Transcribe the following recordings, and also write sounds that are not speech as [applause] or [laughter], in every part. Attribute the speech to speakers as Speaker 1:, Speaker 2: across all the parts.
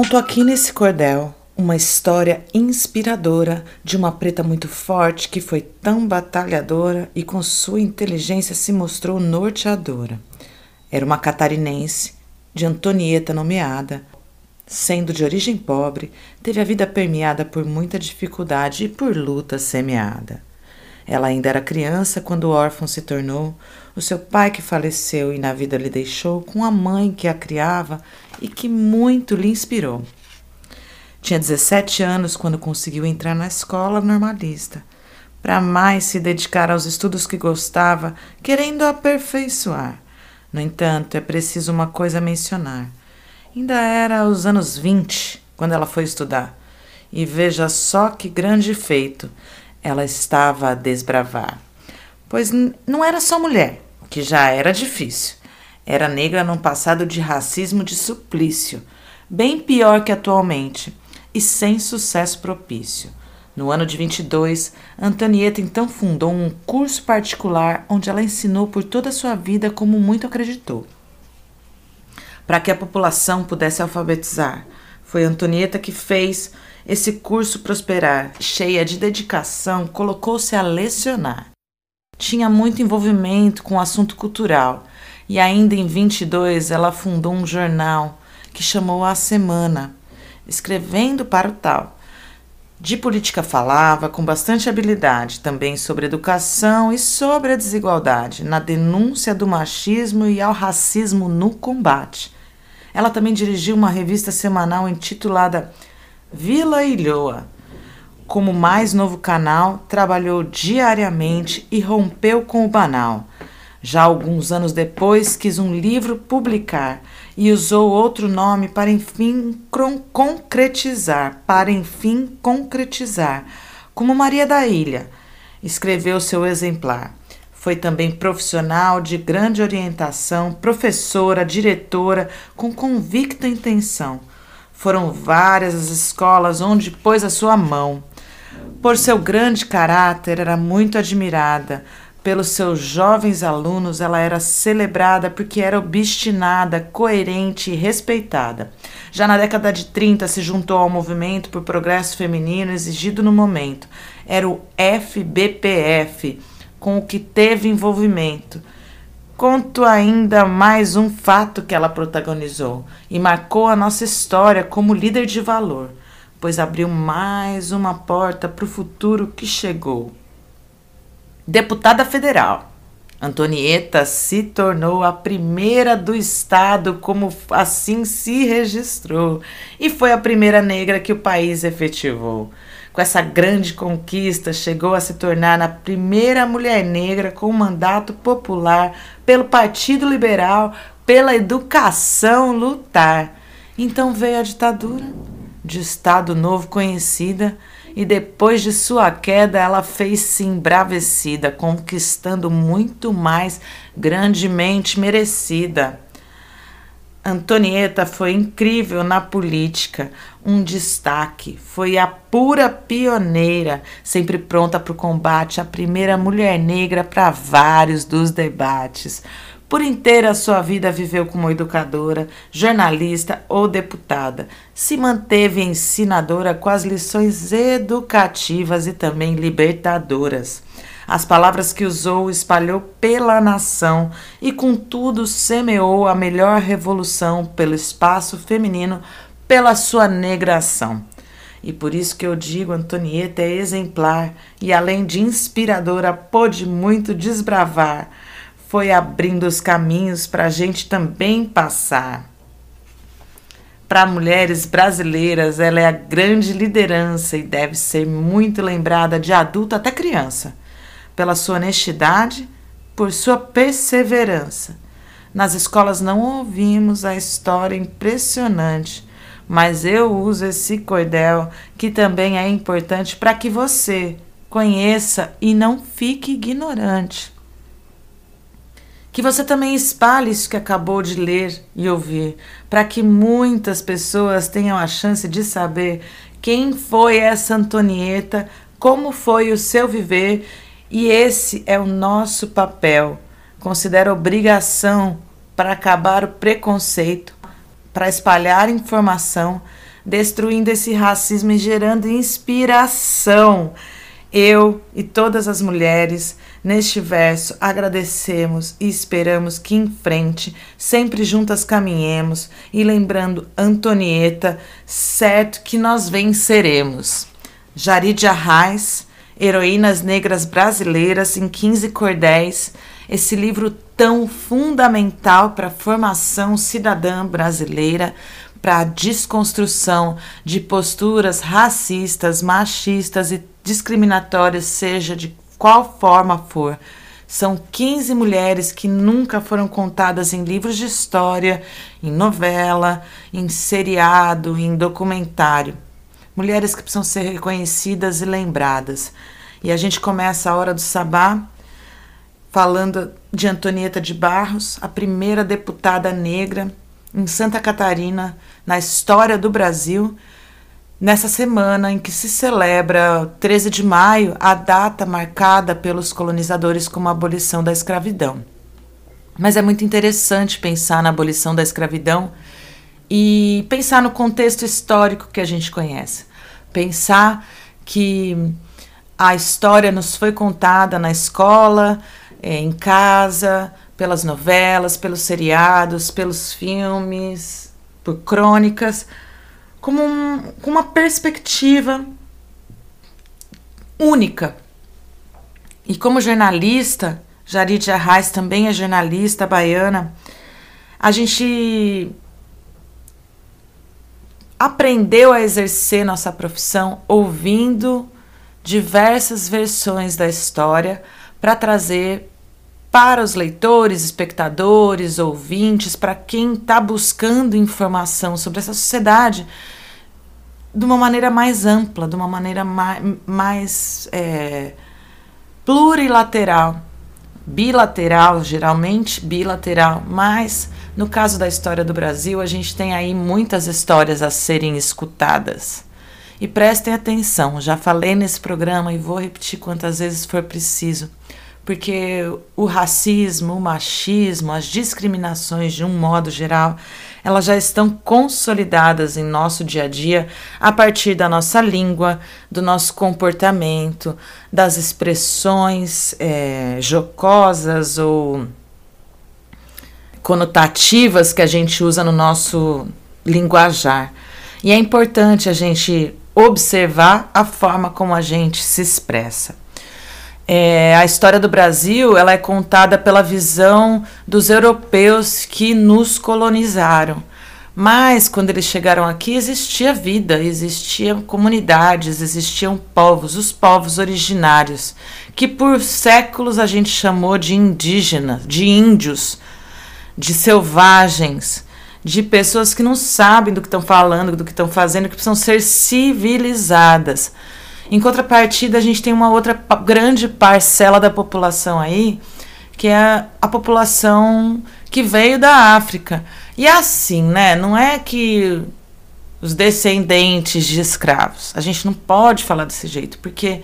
Speaker 1: Conto aqui nesse cordel uma história inspiradora de uma preta muito forte que foi tão batalhadora e com sua inteligência se mostrou norteadora. Era uma catarinense, de Antonieta nomeada. Sendo de origem pobre, teve a vida permeada por muita dificuldade e por luta semeada. Ela ainda era criança quando órfão se tornou, o seu pai que faleceu e na vida lhe deixou, com a mãe que a criava e que muito lhe inspirou. Tinha 17 anos quando conseguiu entrar na escola normalista, para mais se dedicar aos estudos que gostava, querendo aperfeiçoar. No entanto, é preciso uma coisa mencionar. Ainda era os anos 20 quando ela foi estudar. E veja só que grande feito ela estava a desbravar. Pois não era só mulher, que já era difícil. Era negra num passado de racismo de suplício, bem pior que atualmente, e sem sucesso propício. No ano de 22, Antonieta então fundou um curso particular onde ela ensinou por toda a sua vida como muito acreditou. Para que a população pudesse alfabetizar, foi Antonieta que fez esse curso prosperar. Cheia de dedicação, colocou-se a lecionar. Tinha muito envolvimento com o assunto cultural e ainda em 22 ela fundou um jornal que chamou A Semana, escrevendo para o tal. De política falava com bastante habilidade, também sobre educação e sobre a desigualdade, na denúncia do machismo e ao racismo no combate. Ela também dirigiu uma revista semanal intitulada Vila Ilhoa. Como mais novo canal, trabalhou diariamente e rompeu com o banal. Já alguns anos depois, quis um livro publicar e usou outro nome para enfim concretizar, para enfim concretizar, como Maria da Ilha. Escreveu seu exemplar. Foi também profissional de grande orientação, professora, diretora, com convicta intenção. Foram várias as escolas onde pôs a sua mão. Por seu grande caráter, era muito admirada, pelos seus jovens alunos, ela era celebrada porque era obstinada, coerente e respeitada. Já na década de 30, se juntou ao movimento por progresso feminino exigido no momento. Era o FBPF, com o que teve envolvimento. Conto ainda mais um fato que ela protagonizou e marcou a nossa história como líder de valor, pois abriu mais uma porta para o futuro que chegou. Deputada federal, Antonieta se tornou a primeira do estado, como assim se registrou, e foi a primeira negra que o país efetivou. Com essa grande conquista, chegou a se tornar a primeira mulher negra com mandato popular pelo Partido Liberal, pela educação lutar. Então veio a ditadura, de Estado Novo conhecida, e depois de sua queda ela fez-se embravecida, conquistando muito mais grandemente merecida. Antonieta foi incrível na política, um destaque. Foi a pura pioneira, sempre pronta para o combate, a primeira mulher negra para vários dos debates. Por inteira sua vida viveu como educadora, jornalista ou deputada. Se manteve ensinadora com as lições educativas e também libertadoras. As palavras que usou espalhou pela nação e, contudo, semeou a melhor revolução pelo espaço feminino, pela sua negração. E por isso que eu digo, Antonieta é exemplar e, além de inspiradora, pôde muito desbravar foi abrindo os caminhos para a gente também passar. Para mulheres brasileiras, ela é a grande liderança e deve ser muito lembrada de adulto até criança, pela sua honestidade, por sua perseverança. Nas escolas não ouvimos a história impressionante, mas eu uso esse cordel que também é importante para que você conheça e não fique ignorante. Que você também espalhe isso que acabou de ler e ouvir, para que muitas pessoas tenham a chance de saber quem foi essa Antonieta, como foi o seu viver, e esse é o nosso papel. Considero obrigação para acabar o preconceito, para espalhar informação destruindo esse racismo e gerando inspiração. Eu e todas as mulheres neste verso agradecemos e esperamos que em frente sempre juntas caminhemos e lembrando Antonieta, certo que nós venceremos. Jarid Arraes, Heroínas Negras Brasileiras em 15 Cordéis, esse livro tão fundamental para a formação cidadã brasileira, para a desconstrução de posturas racistas, machistas e discriminatórias, seja de qual forma for. São 15 mulheres que nunca foram contadas em livros de história, em novela, em seriado, em documentário. Mulheres que precisam ser reconhecidas e lembradas. E a gente começa a hora do sabá falando de Antonieta de Barros, a primeira deputada negra em Santa Catarina, na história do Brasil, nessa semana em que se celebra, 13 de maio, a data marcada pelos colonizadores como a abolição da escravidão. Mas é muito interessante pensar na abolição da escravidão e pensar no contexto histórico que a gente conhece. Pensar que a história nos foi contada na escola, é, em casa, pelas novelas, pelos seriados, pelos filmes, por crônicas, como um, uma perspectiva única. E como jornalista, Jarid Arraes também é jornalista baiana, a gente aprendeu a exercer nossa profissão ouvindo diversas versões da história para trazer para os leitores, espectadores, ouvintes, para quem está buscando informação sobre essa sociedade de uma maneira mais ampla, de uma maneira mais, mais é, plurilateral, bilateral, geralmente bilateral, mas no caso da história do Brasil, a gente tem aí muitas histórias a serem escutadas. E prestem atenção, já falei nesse programa e vou repetir quantas vezes for preciso porque o racismo, o machismo, as discriminações de um modo geral, elas já estão consolidadas em nosso dia a dia a partir da nossa língua, do nosso comportamento, das expressões é, jocosas ou conotativas que a gente usa no nosso linguajar. E é importante a gente observar a forma como a gente se expressa. É, a história do Brasil ela é contada pela visão dos europeus que nos colonizaram. Mas quando eles chegaram aqui existia vida, existiam comunidades, existiam povos, os povos originários, que por séculos a gente chamou de indígenas, de índios, de selvagens, de pessoas que não sabem do que estão falando, do que estão fazendo, que precisam ser civilizadas. Em contrapartida, a gente tem uma outra grande parcela da população aí, que é a, população que veio da África. E é assim, né? Não é que os descendentes de escravos. A gente não pode falar desse jeito, porque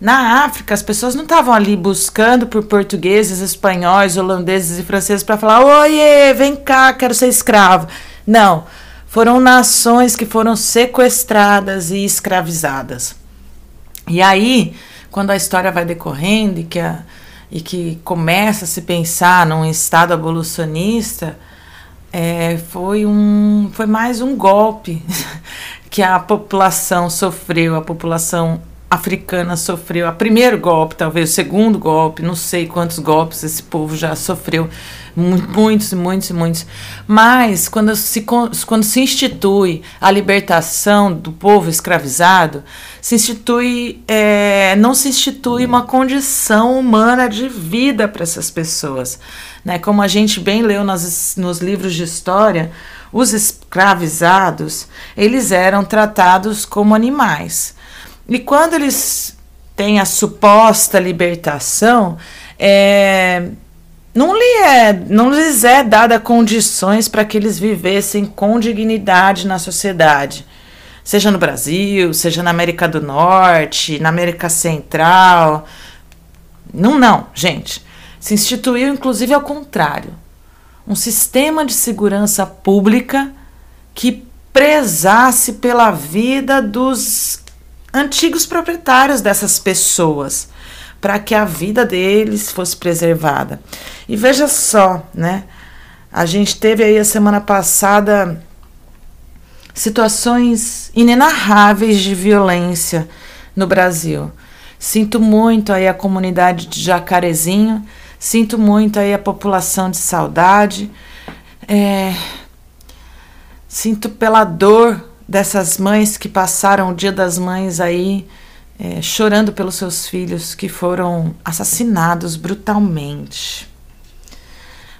Speaker 1: na África as pessoas não estavam ali buscando por portugueses, espanhóis, holandeses e franceses para falar: "Oiê, vem cá, quero ser escravo". Não, foram nações que foram sequestradas e escravizadas. E aí, quando a história vai decorrendo e que, a, e que começa a se pensar num Estado abolicionista, é, foi, um, foi mais um golpe [laughs] que a população sofreu, a população africana sofreu. O primeiro golpe, talvez o segundo golpe, não sei quantos golpes esse povo já sofreu, muitos, muitos, muitos. Mas quando se, quando se institui a libertação do povo escravizado, se institui, é, não se institui uma condição humana de vida para essas pessoas. Né? Como a gente bem leu nos livros de história, os escravizados eles eram tratados como animais. E quando eles têm a suposta libertação, é, não, lhe é, não lhes é dada condições para que eles vivessem com dignidade na sociedade. Seja no Brasil, seja na América do Norte, na América Central. Não, não, gente. Se instituiu, inclusive, ao contrário. Um sistema de segurança pública que prezasse pela vida dos antigos proprietários dessas pessoas, para que a vida deles fosse preservada. E veja só, né? A gente teve aí a semana passada situações inenarráveis de violência no Brasil. Sinto muito aí a comunidade de Jacarezinho, sinto muito aí a população de saudade. É, sinto pela dor dessas mães que passaram o Dia das Mães aí é, chorando pelos seus filhos que foram assassinados brutalmente.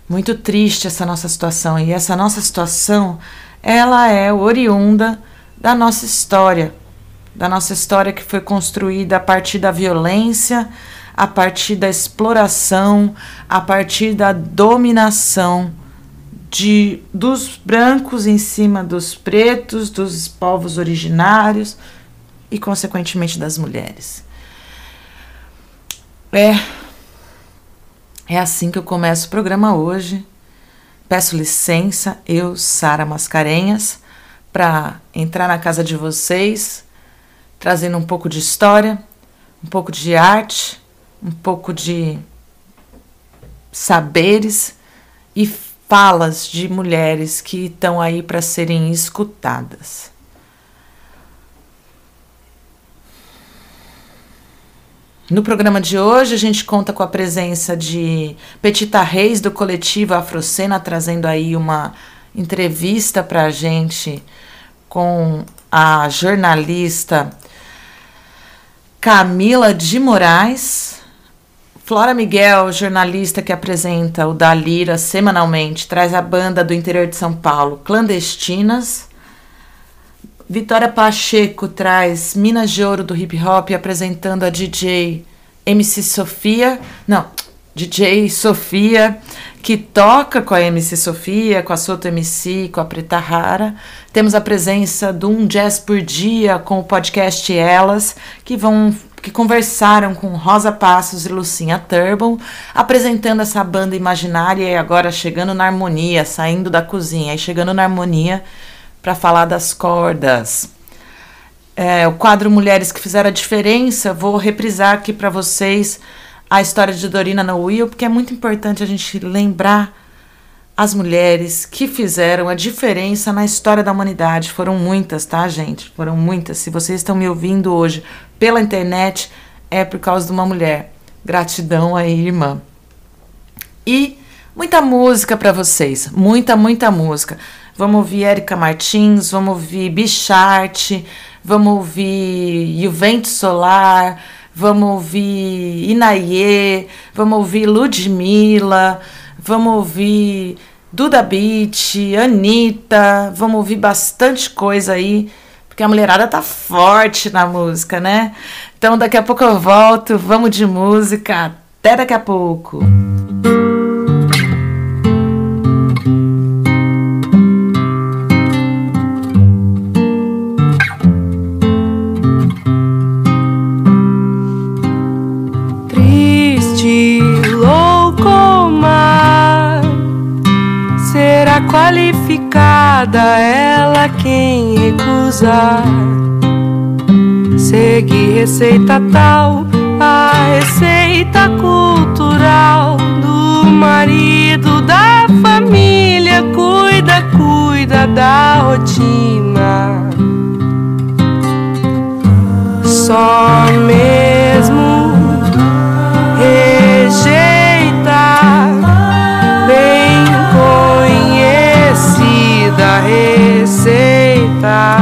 Speaker 1: Muito triste essa nossa situação e essa nossa situação ela é oriunda da nossa história, da nossa história que foi construída a partir da violência, a partir da exploração, a partir da dominação de dos brancos em cima dos pretos, dos povos originários e consequentemente das mulheres. É é assim que eu começo o programa hoje Peço licença, eu, Sara Mascarenhas, para entrar na casa de vocês, trazendo um pouco de história, um pouco de arte, um pouco de saberes e falas de mulheres que estão aí para serem escutadas. No programa de hoje, a gente conta com a presença de Petita Reis, do coletivo Afrocena, trazendo aí uma entrevista para a gente com a jornalista Camila de Moraes. Flora Miguel, jornalista que apresenta o Da Lira semanalmente, traz a banda do interior de São Paulo, Clandestinas. Vitória Pacheco traz Minas de Ouro do hip hop apresentando a DJ MC Sofia, não, DJ Sofia, que toca com a MC Sofia, com a Soto MC, com a Preta Rara. Temos a presença do Um Jazz por Dia com o podcast Elas, que vão que conversaram com Rosa Passos e Lucinha Turbon, apresentando essa banda imaginária e agora chegando na harmonia, saindo da cozinha e chegando na harmonia para falar das cordas. É, o quadro Mulheres que Fizeram a Diferença, vou reprisar aqui para vocês a história de Dorina no Will, porque é muito importante a gente lembrar as mulheres que fizeram a diferença na história da humanidade. Foram muitas, tá, gente? Foram muitas. Se vocês estão me ouvindo hoje pela internet, é por causa de uma mulher. Gratidão aí, irmã. E muita música para vocês, muita, muita música. Vamos ouvir Érica Martins, vamos ouvir Bicharte, vamos ouvir Juvento Solar, vamos ouvir Inaie, vamos ouvir Ludmilla, vamos ouvir Duda Beat, Anitta, vamos ouvir bastante coisa aí, porque a mulherada tá forte na música, né? Então daqui a pouco eu volto, vamos de música, até daqui a pouco.
Speaker 2: qualificada ela quem Seguir receita tal, a receita cultural do marido da família. Cuida, cuida da rotina. Só mesmo receita.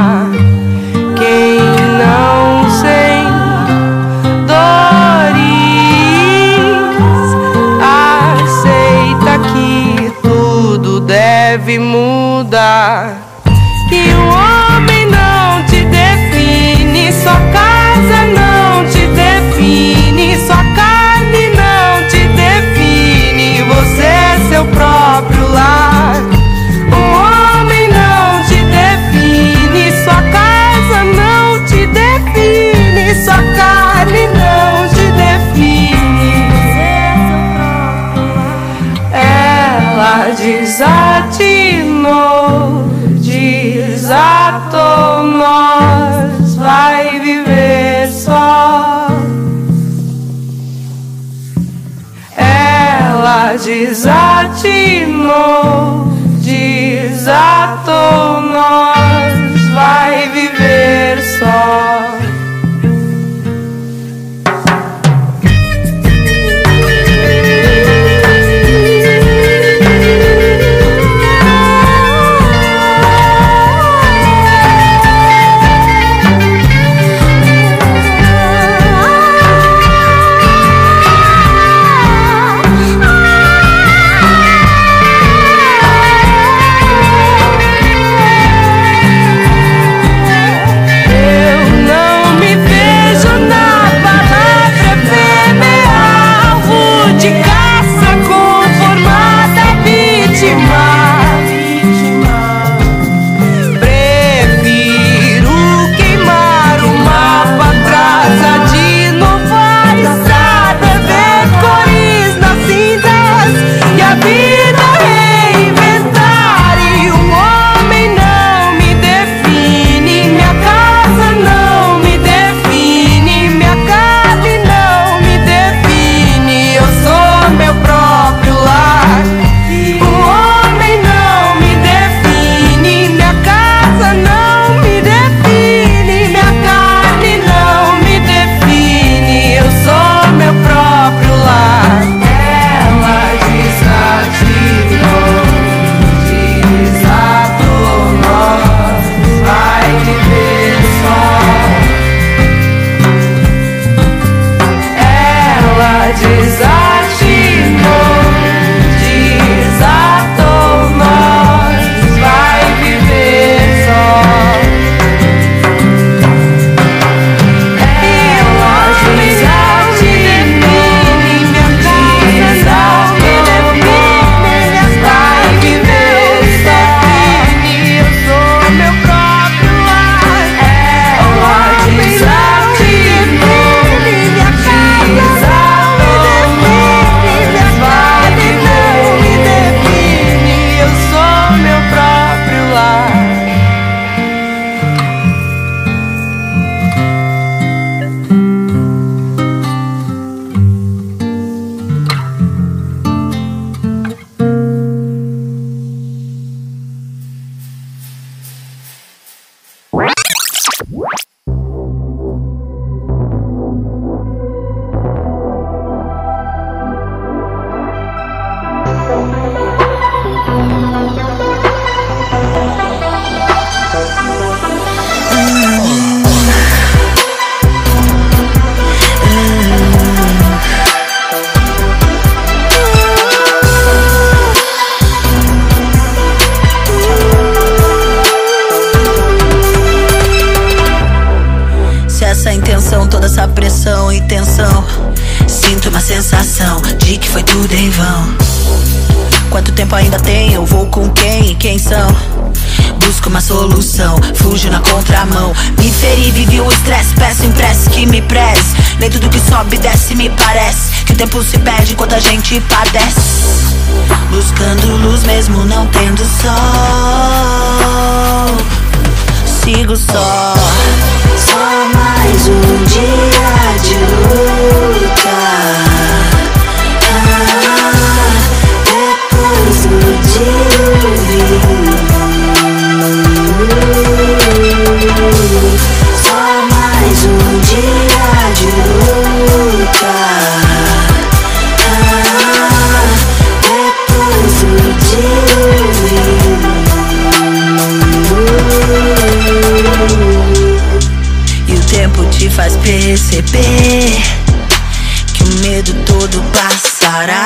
Speaker 2: Deve busco uma solução, fujo na contramão. Me feri, vivi o estresse, peço impresse que me preze. Nem tudo que sobe desce me parece que o tempo se perde enquanto a gente padece. Buscando luz mesmo não tendo sol. Sigo só. Só mais um dia
Speaker 3: de luta. Ah, depois do dia. faz
Speaker 4: perceber que o medo todo passará.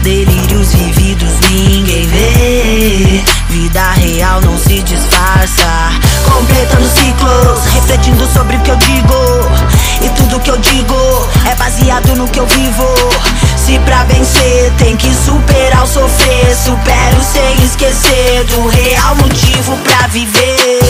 Speaker 4: Delírios vividos ninguém vê, vida real não se disfarça. Completando ciclos, refletindo sobre o que eu digo. E tudo que eu digo é baseado no que eu vivo. Se pra vencer tem que superar o sofrer, supero sem esquecer do real motivo pra viver.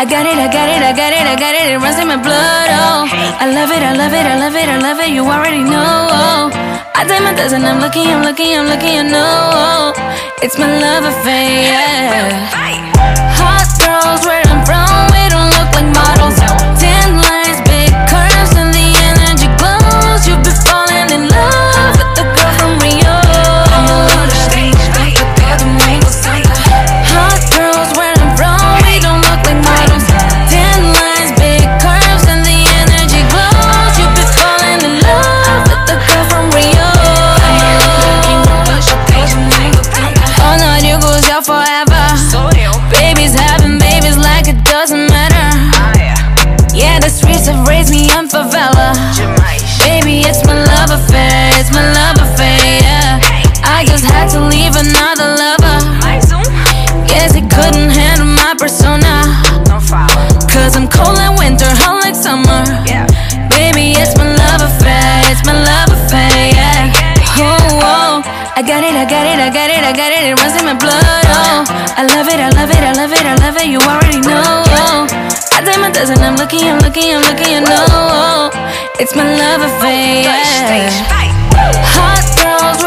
Speaker 4: I got it, I got it, I got it, I got it, it runs in my blood, oh. I love it, I love it, I love it, I love it, you already know, oh. I did my dozen, I'm looking, I'm looking, I'm looking, I know, oh. It's my love affair, yeah Hot have raised me in favela. Baby, it's my love affair, it's my love affair. Yeah. I just had to leave another lover. Guess he couldn't handle my persona. Cause I'm cold like winter, hot like summer. Baby, it's my love affair, it's my love affair. Yeah. Oh, oh. I got it, I got it, I got it, I got it, it runs in my blood. Oh, I love it, I love it, I love it, I love it, you already know. I did my dozen, I'm looking, I'm looking, I'm looking, you know. It's my love affair. Yeah. Hot girls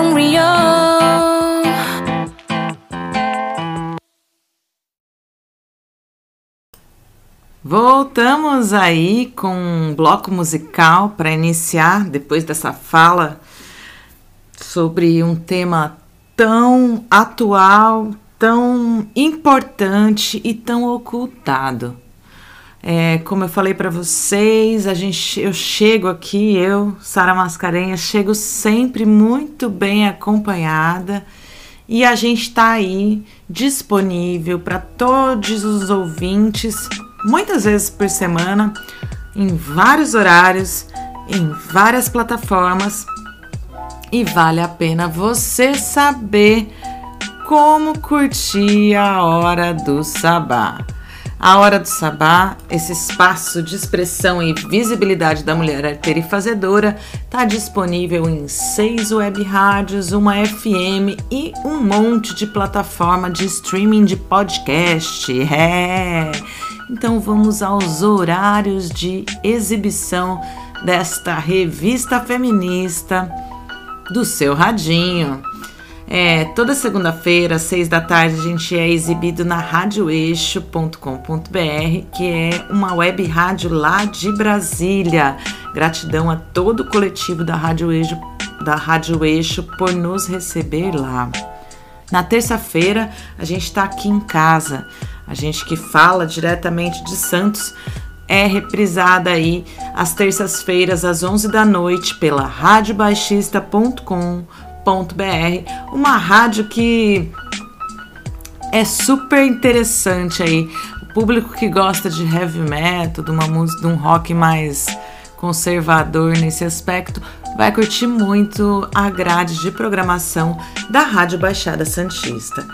Speaker 4: from Rio.
Speaker 1: Voltamos aí com um bloco musical para iniciar, depois dessa fala sobre um tema tão atual, tão importante e tão ocultado. É, como eu falei para vocês, a gente, eu chego aqui, eu, Sara Mascarenhas, chego sempre muito bem acompanhada e a gente está aí disponível para todos os ouvintes, muitas vezes por semana, em vários horários, em várias plataformas. E vale a pena você saber como curtir a hora do sabá. A Hora do Sabá, esse espaço de expressão e visibilidade da mulher arteira e fazedora, está disponível em seis web rádios, uma FM e um monte de plataforma de streaming de podcast. É! Então vamos aos horários de exibição desta revista feminista do seu radinho. É, toda segunda-feira, às seis da tarde, a gente é exibido na radioeixo.com.br, que é uma web rádio lá de Brasília. Gratidão a todo o coletivo da Rádio Eixo, da Rádio Eixo por nos receber lá. Na terça-feira, a gente está aqui em casa. A gente que fala diretamente de Santos é reprisada aí às terças-feiras, às 11 da noite, pela radiobaixista.com.br, uma rádio que é super interessante aí. O público que gosta de heavy metal, de uma música, de um rock mais conservador nesse aspecto, vai curtir muito a grade de programação da Rádio Baixada Santista.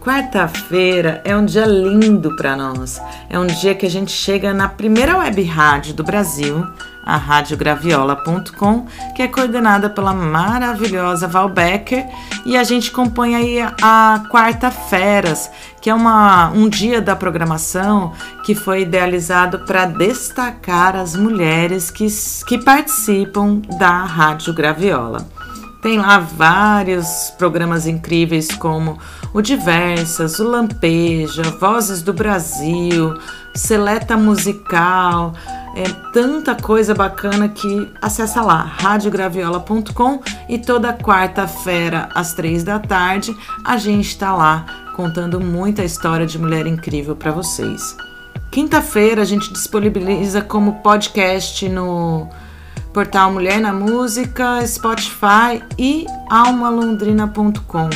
Speaker 1: Quarta-feira é um dia lindo para nós. É um dia que a gente chega na primeira web rádio do Brasil, a radiograviola.com, que é coordenada pela maravilhosa Val Becker, e a gente compõe aí a Quarta-feiras, que é uma, um dia da programação que foi idealizado para destacar as mulheres que, que participam da Rádio Graviola. Tem lá vários programas incríveis como o Diversas, o Lampeja, Vozes do Brasil, Seleta Musical, é tanta coisa bacana que acessa lá radiograviola.com e toda quarta-feira às três da tarde a gente está lá contando muita história de mulher incrível para vocês. Quinta-feira a gente disponibiliza como podcast no portal Mulher na Música, Spotify e almalondrina.com.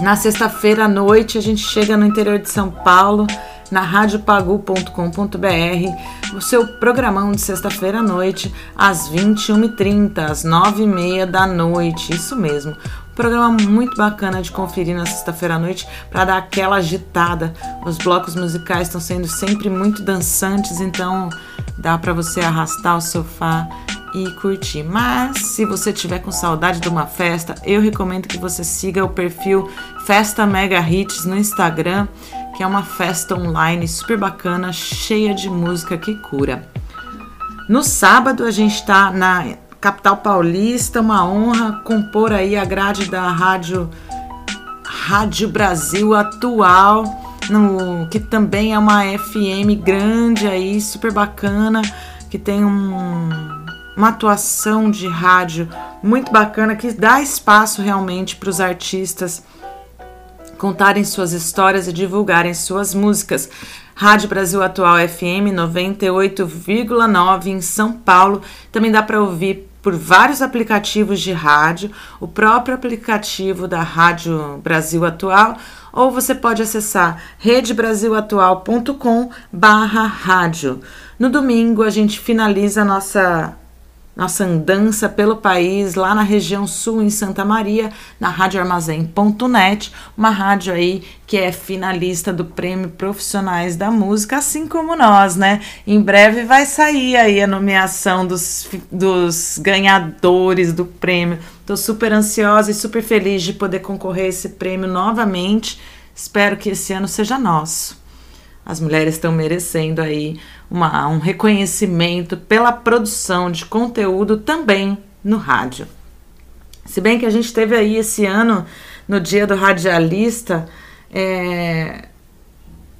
Speaker 1: Na sexta-feira à noite a gente chega no interior de São Paulo, na radiopagu.com.br, o seu programão de sexta-feira à noite, às 21h30, às 9h30 da noite, isso mesmo. Um programa muito bacana de conferir na sexta-feira à noite para dar aquela agitada. Os blocos musicais estão sendo sempre muito dançantes, então dá para você arrastar o sofá e curtir. Mas se você tiver com saudade de uma festa, eu recomendo que você siga o perfil Festa Mega Hits no Instagram, que é uma festa online super bacana, cheia de música que cura. No sábado a gente está na capital paulista, uma honra compor aí a grade da rádio Rádio Brasil Atual, no, que também é uma FM grande aí, super bacana, que tem um uma atuação de rádio muito bacana que dá espaço realmente para os artistas contarem suas histórias e divulgarem suas músicas. Rádio Brasil Atual FM 98,9 em São Paulo. Também dá para ouvir por vários aplicativos de rádio, o próprio aplicativo da Rádio Brasil Atual, ou você pode acessar redebrasilatual.com/rádio. No domingo a gente finaliza a nossa nossa andança pelo país, lá na região sul, em Santa Maria, na radioarmazém.net, uma rádio aí que é finalista do Prêmio Profissionais da Música, assim como nós, né? Em breve vai sair aí a nomeação dos, dos ganhadores do prêmio. Tô super ansiosa e super feliz de poder concorrer a esse prêmio novamente. Espero que esse ano seja nosso. As mulheres estão merecendo aí uma, um reconhecimento pela produção de conteúdo também no rádio. Se bem que a gente teve aí esse ano, no dia do radialista, é,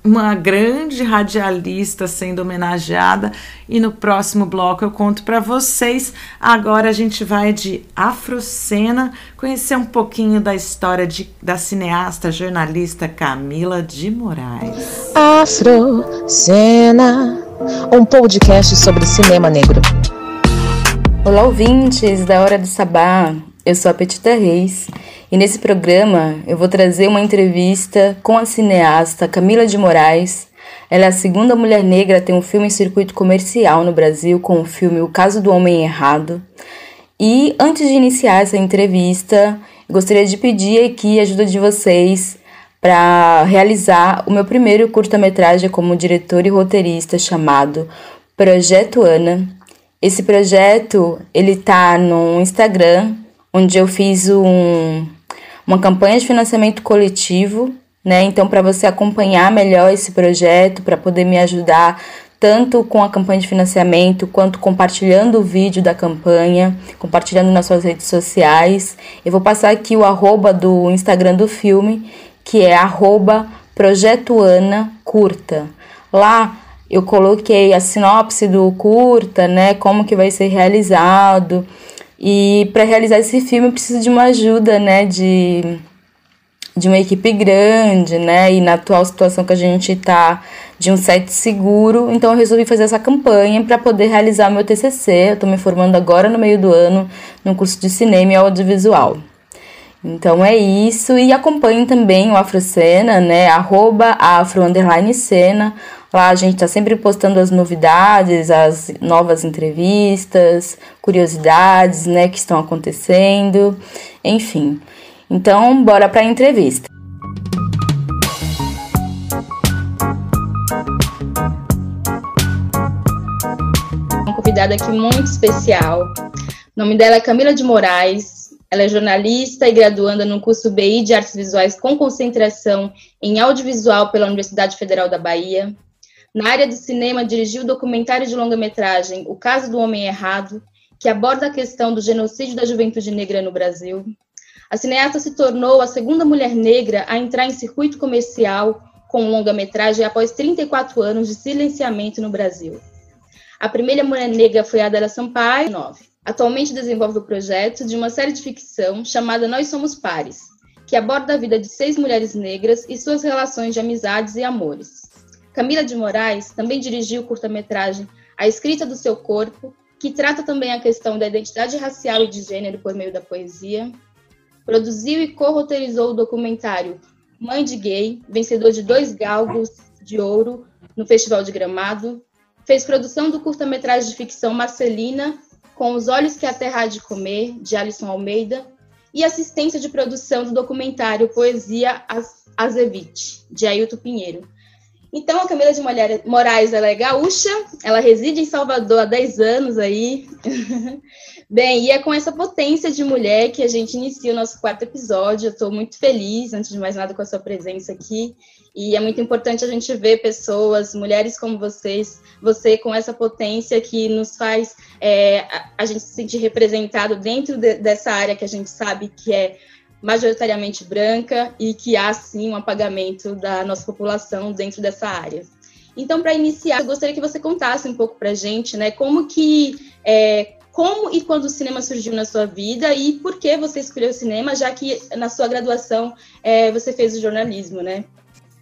Speaker 1: uma grande radialista sendo homenageada e no próximo bloco eu conto para vocês. Agora a gente vai de Afrocena, conhecer um pouquinho da história de, da cineasta jornalista Camila de Moraes.
Speaker 5: Afrocena, um podcast sobre cinema negro.
Speaker 6: Olá ouvintes da Hora do Sabá, eu sou a Petita Reis e nesse programa eu vou trazer uma entrevista com a cineasta Camila de Moraes. Ela é a segunda mulher negra a ter um filme em circuito comercial no Brasil com o filme O Caso do Homem Errado. E antes de iniciar essa entrevista, gostaria de pedir aqui a ajuda de vocês para realizar o meu primeiro curta-metragem como diretor e roteirista chamado Projeto Ana. Esse projeto ele tá no Instagram, onde eu fiz um uma campanha de financiamento coletivo, né? Então, para você acompanhar melhor esse projeto, para poder me ajudar tanto com a campanha de financiamento quanto compartilhando o vídeo da campanha, compartilhando nas suas redes sociais. Eu vou passar aqui o arroba do Instagram do filme, que é arroba Curta. Lá eu coloquei a sinopse do curta, né? Como que vai ser realizado e para realizar esse filme eu preciso de uma ajuda, né, de, de uma equipe grande, né, e na atual situação que a gente está de um set seguro, então eu resolvi fazer essa campanha para poder realizar meu TCC. Eu estou me formando agora no meio do ano no curso de cinema e audiovisual.
Speaker 7: Então é isso. E acompanhem também o Afrocena, né? Arroba afro cena. Lá a gente tá sempre postando as novidades, as novas entrevistas, curiosidades, né, que estão acontecendo. Enfim. Então, bora para a entrevista.
Speaker 8: Uma convidada aqui muito especial. O nome dela é Camila de Moraes. Ela é jornalista e graduanda no curso BI de Artes Visuais com concentração em audiovisual pela Universidade Federal da Bahia. Na área do cinema, dirigiu o documentário de longa-metragem O Caso do Homem Errado, que aborda a questão do genocídio da juventude negra no Brasil. A cineasta se tornou a segunda mulher negra a entrar em circuito comercial com longa-metragem após 34 anos de silenciamento no Brasil. A primeira mulher negra foi Adela Sampaio, 9. Atualmente desenvolve o projeto de uma série de ficção chamada Nós Somos Pares, que aborda a vida de seis mulheres negras e suas relações de amizades e amores. Camila de Moraes também dirigiu o curta-metragem A Escrita do Seu Corpo, que trata também a questão da identidade racial e de gênero por meio da poesia, Produziu e co-roteirizou o documentário Mãe de Gay, vencedor de dois galgos de ouro no Festival de Gramado. Fez produção do curta-metragem de ficção Marcelina, Com os Olhos que a Terra há de Comer, de Alisson Almeida. E assistência de produção do documentário Poesia Azevite, de Ailton Pinheiro. Então, a Camila de Moraes ela é gaúcha, ela reside em Salvador há 10 anos aí. [laughs] Bem, e é com essa potência de mulher que a gente inicia o nosso quarto episódio. Eu estou muito feliz, antes de mais nada, com a sua presença aqui. E é muito importante a gente ver pessoas, mulheres como vocês, você com essa potência que nos faz é, a, gente se sentir representado dentro de, dessa área que a gente sabe que é majoritariamente branca e que há sim um apagamento da nossa população dentro dessa área. Então, para iniciar, eu gostaria que você contasse um pouco para a gente, né, como que é, como e quando o cinema surgiu na sua vida e por que você escolheu o cinema, já que na sua graduação é, você fez o jornalismo, né?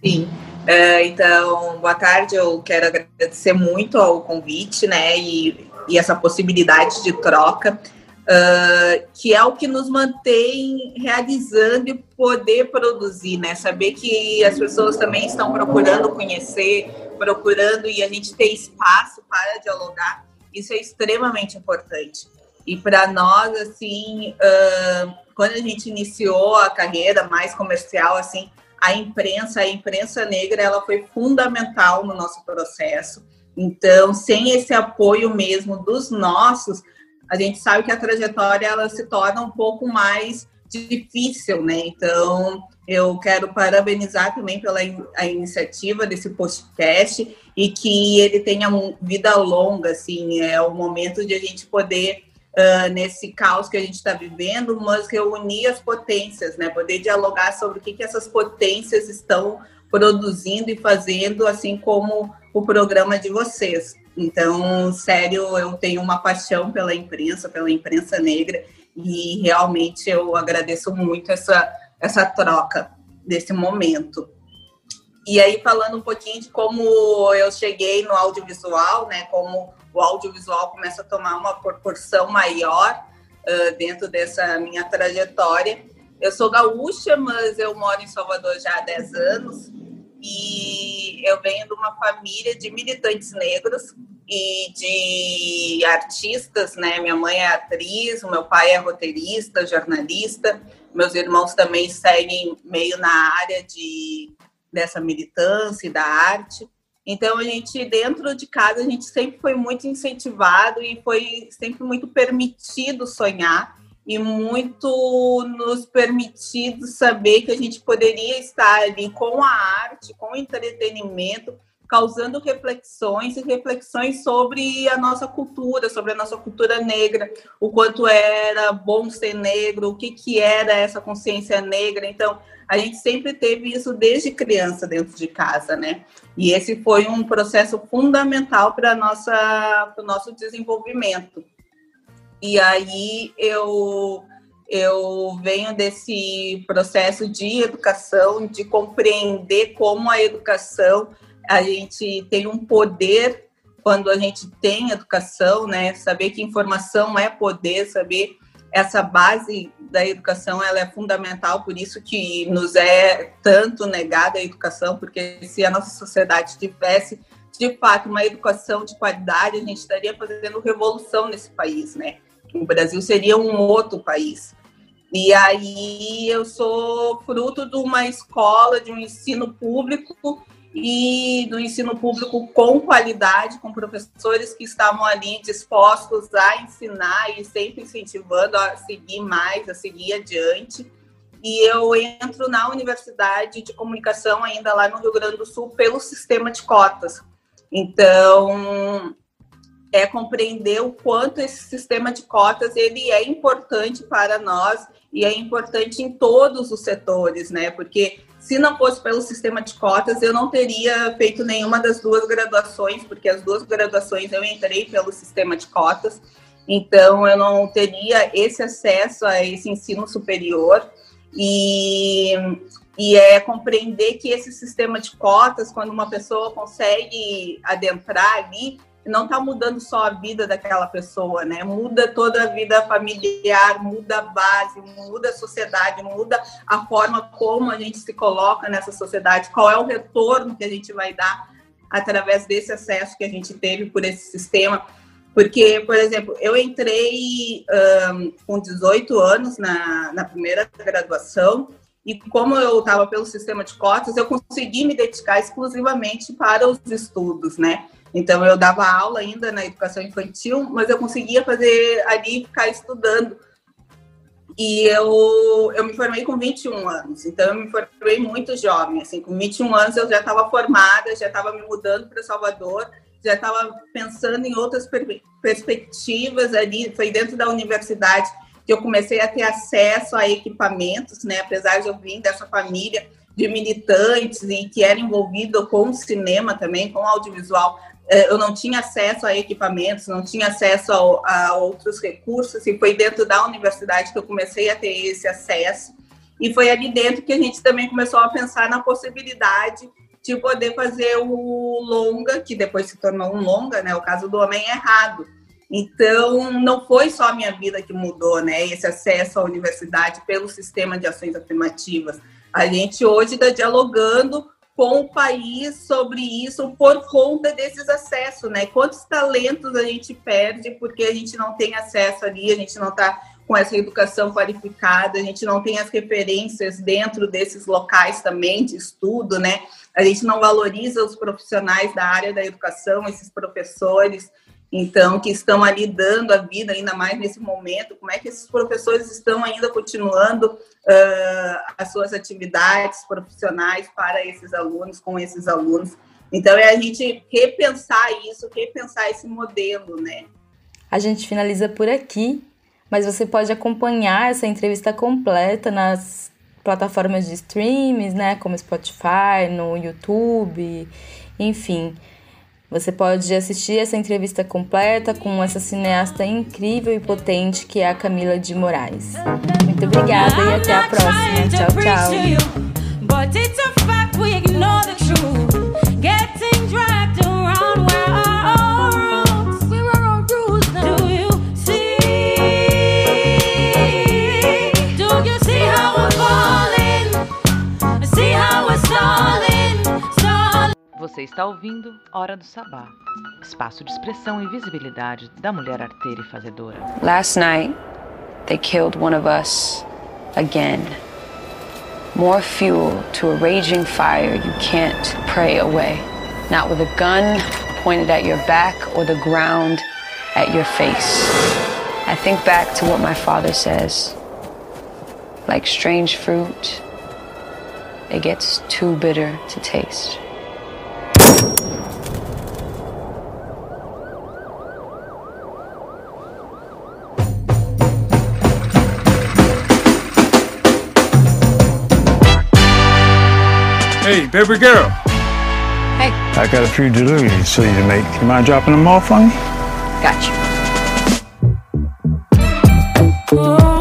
Speaker 9: Sim. Uh, então, boa tarde. Eu quero agradecer muito ao convite, né, e, e essa possibilidade de troca, uh, que é o que nos mantém realizando e poder produzir, né? Saber que as pessoas também estão procurando conhecer, procurando e a gente ter espaço para dialogar isso é extremamente importante. E para nós, assim, uh, quando a gente iniciou a carreira mais comercial, assim, a imprensa, a imprensa negra, ela foi fundamental no nosso processo. Então, sem esse apoio mesmo dos nossos, a gente sabe que a trajetória ela se torna um pouco mais difícil, né? Então, eu quero parabenizar também pela in a iniciativa desse podcast e que ele tenha vida longa, assim, é o momento de a gente poder, uh, nesse caos que a gente está vivendo, mas reunir as potências, né? Poder dialogar sobre o que, que essas potências estão produzindo e fazendo, assim como o programa de vocês. Então, sério, eu tenho uma paixão pela imprensa, pela imprensa negra, e realmente eu agradeço muito essa essa troca desse momento. E aí, falando um pouquinho de como eu cheguei no audiovisual, né? Como o audiovisual começa a tomar uma proporção maior uh, dentro dessa minha trajetória. Eu sou gaúcha, mas eu moro em Salvador já há 10 anos e eu venho de uma família de militantes negros e de artistas, né? Minha mãe é atriz, meu pai é roteirista, jornalista, meus irmãos também seguem meio na área de dessa militância e da arte. Então a gente dentro de casa a gente sempre foi muito incentivado e foi sempre muito permitido sonhar e muito nos permitido saber que a gente poderia estar ali com a arte, com o entretenimento causando reflexões e reflexões sobre a nossa cultura, sobre a nossa cultura negra, o quanto era bom ser negro, o que, que era essa consciência negra. Então, a gente sempre teve isso desde criança dentro de casa, né? E esse foi um processo fundamental para o nosso desenvolvimento. E aí eu eu venho desse processo de educação, de compreender como a educação a gente tem um poder quando a gente tem educação, né? Saber que informação é poder, saber essa base da educação ela é fundamental, por isso que nos é tanto negada a educação, porque se a nossa sociedade tivesse de fato uma educação de qualidade, a gente estaria fazendo revolução nesse país, né? O Brasil seria um outro país. E aí eu sou fruto de uma escola, de um ensino público e do ensino público com qualidade, com professores que estavam ali dispostos a ensinar e sempre incentivando a seguir mais, a seguir adiante. E eu entro na Universidade de Comunicação, ainda lá no Rio Grande do Sul, pelo sistema de cotas. Então, é compreender o quanto esse sistema de cotas ele é importante para nós e é importante em todos os setores, né? Porque se não fosse pelo sistema de cotas, eu não teria feito nenhuma das duas graduações, porque as duas graduações eu entrei pelo sistema de cotas, então eu não teria esse acesso a esse ensino superior. E, e é compreender que esse sistema de cotas, quando uma pessoa consegue adentrar ali, não está mudando só a vida daquela pessoa, né? Muda toda a vida familiar, muda a base, muda a sociedade, muda a forma como a gente se coloca nessa sociedade, qual é o retorno que a gente vai dar através desse acesso que a gente teve por esse sistema. Porque, por exemplo, eu entrei um, com 18 anos na, na primeira graduação e como eu estava pelo sistema de cotas, eu consegui me dedicar exclusivamente para os estudos, né? Então, eu dava aula ainda na educação infantil, mas eu conseguia fazer ali, ficar estudando. E eu, eu me formei com 21 anos, então eu me formei muito jovem. Assim, com 21 anos eu já estava formada, já estava me mudando para Salvador, já estava pensando em outras per perspectivas ali. Foi dentro da universidade que eu comecei a ter acesso a equipamentos, né? Apesar de eu vir dessa família de militantes e que era envolvido com o cinema também, com o audiovisual, eu não tinha acesso a equipamentos, não tinha acesso a, a, outros recursos, e foi dentro da universidade que eu comecei a ter esse acesso. E foi ali dentro que a gente também começou a pensar na possibilidade de poder fazer o longa, que depois se tornou um longa, né? O caso do homem errado. Então, não foi só a minha vida que mudou, né? Esse acesso à universidade pelo sistema de ações afirmativas. A gente hoje está dialogando com o país sobre isso por conta desses acessos, né? Quantos talentos a gente perde porque a gente não tem acesso ali, a gente não está com essa educação qualificada, a gente não tem as referências dentro desses locais também de estudo, né? A gente não valoriza os profissionais da área da educação, esses professores, então, que estão ali dando a vida, ainda mais nesse momento, como é que esses professores estão ainda continuando uh, as suas atividades profissionais para esses alunos, com esses alunos. Então, é a gente repensar isso, repensar esse modelo, né?
Speaker 7: A gente finaliza por aqui, mas você pode acompanhar essa entrevista completa nas plataformas de streams, né, como Spotify, no YouTube, enfim. Você pode assistir essa entrevista completa com essa cineasta incrível e potente que é a Camila de Moraes. Muito obrigada e até a próxima. Tchau, tchau.
Speaker 1: Você está ouvindo Hora do Sabá, espaço de expressão e visibilidade da mulher arteira e fazedora.
Speaker 10: Last night, they killed one of us again. More fuel to a raging fire you can't pray away. Not with a gun pointed at your back or the ground at your face. I think back to what my father says. Like strange fruit, it gets too bitter to taste.
Speaker 11: Hey, baby girl.
Speaker 10: Hey.
Speaker 11: I got a few deliveries for you to make. You mind dropping them off on me?
Speaker 10: Got you.
Speaker 4: Oh.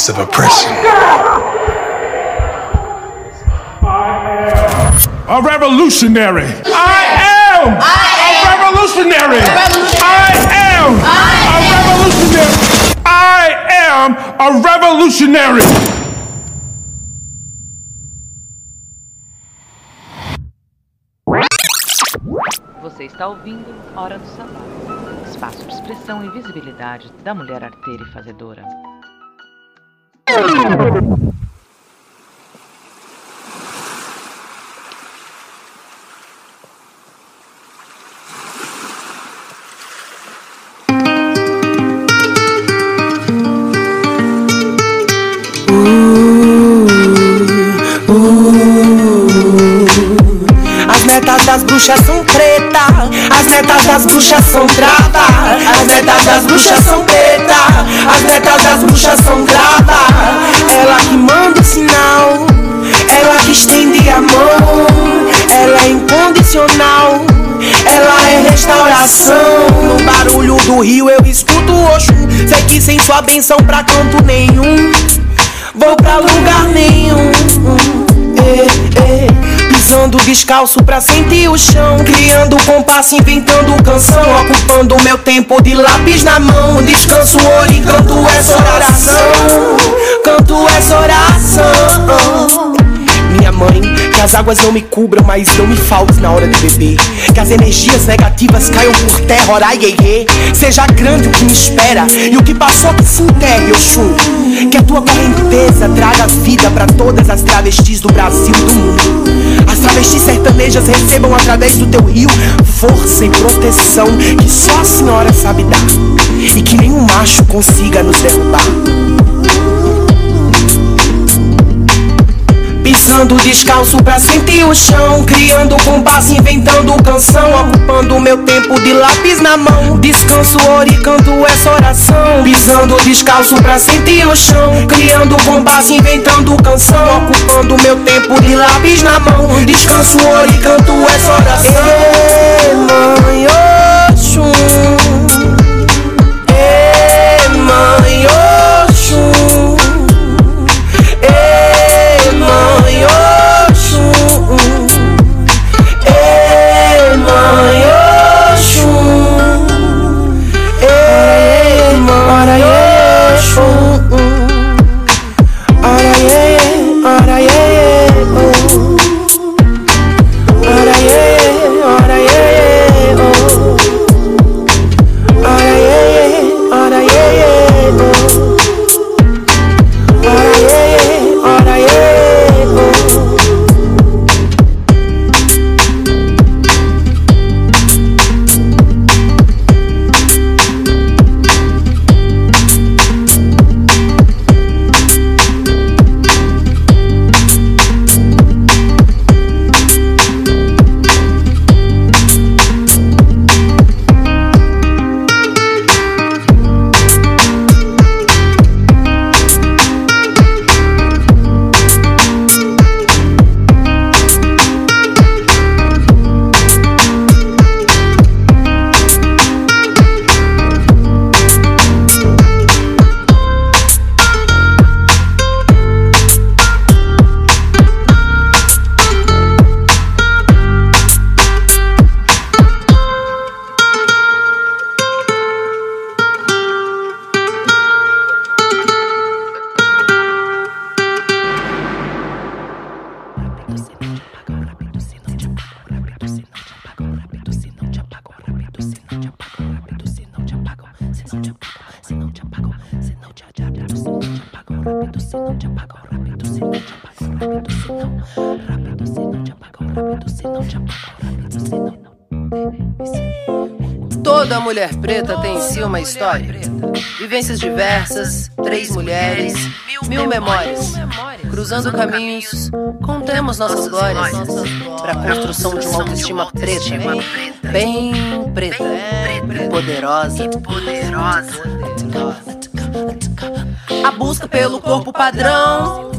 Speaker 4: Face of oppression.
Speaker 12: A revolutionary. I am a revolutionary. I am a revolutionary. I am a revolutionary.
Speaker 13: Você está ouvindo Hora do Sabá, espaço de expressão e visibilidade da mulher arteira e fazedora.
Speaker 2: As netas das bruxas são preta, as netas das bruxas são brava, as netas das bruxas são preta, as netas das bruxas são brava. Ela que manda o sinal, ela que estende a mão, ela é incondicional. Ela é restauração. No barulho do rio eu escuto o Oxum. Sei que sem sua benção pra canto nenhum, vou pra lugar nenhum. É, é. Pisando descalço pra sentir o chão. Criando compasso, inventando canção. Ocupando meu tempo de lápis na mão. Descanso, ouro e canto essa oração. Canto essa oração minha mãe, que as águas não me cubram, mas não me faltes na hora de beber. Que as energias negativas caiam por terra, orai, iê. Seja grande o que me espera e o que passou que se enterre, Oxum. Que a tua correnteza traga vida pra todas as travestis do Brasil e do mundo. As travestis sertanejas recebam através do teu rio força e proteção que só a senhora sabe dar. E que nenhum macho consiga nos derrubar. Pisando descalço pra sentir o chão. Criando compasso, inventando canção. Ocupando meu tempo de lápis na mão. Descanso, ouro e canto essa oração. Pisando descalço pra sentir o chão. Criando compasso, inventando canção. Ocupando meu tempo de lápis na mão. Descanso, ouro e canto essa oração. Ei, mãe, Oxum
Speaker 14: mulher preta tem em si uma história. Vivências diversas, três mulheres, mil memórias. Cruzando caminhos, contemos nossas glórias. Para a construção de uma autoestima preta, bem preta, poderosa. A busca pelo corpo padrão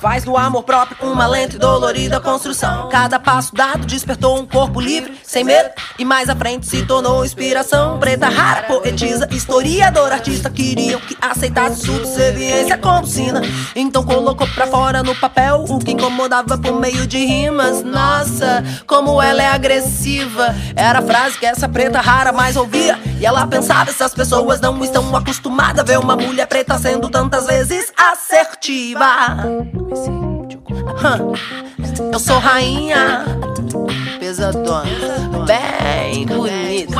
Speaker 14: Faz do amor próprio uma lenta e dolorida construção. Cada passo dado despertou um corpo livre, sem medo. E mais à frente se tornou inspiração. Preta rara, poetisa, historiador, artista. Queriam que aceitasse subserviência como sina. Então colocou pra fora no papel o que incomodava por meio de rimas. Nossa, como ela é agressiva. Era a frase que essa preta rara mais ouvia. E ela pensava: essas pessoas não estão acostumadas a ver uma mulher preta sendo tantas vezes assertiva. Eu sou rainha, pesadona, bem bonita.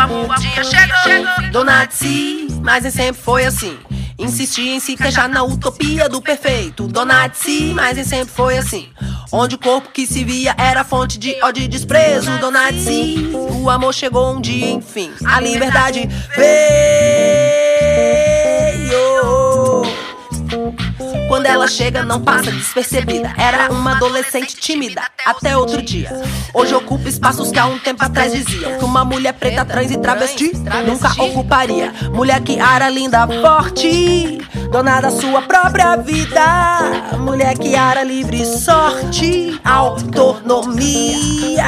Speaker 14: Dona Tsi, mas nem sempre foi assim. Insisti em se encaixar na utopia do perfeito. Dona Tsi, mas nem sempre foi assim. Onde o corpo que se via era fonte de ódio e desprezo. Dona Tsi, o amor chegou um dia, enfim. A liberdade veio. Quando ela chega, não passa despercebida. Era uma adolescente tímida até outro dia. Hoje ocupa espaços que há um tempo atrás diziam que uma mulher preta, trans e travesti nunca ocuparia. Mulher que ara linda, forte, dona da sua própria vida. Mulher que ara livre sorte, autonomia.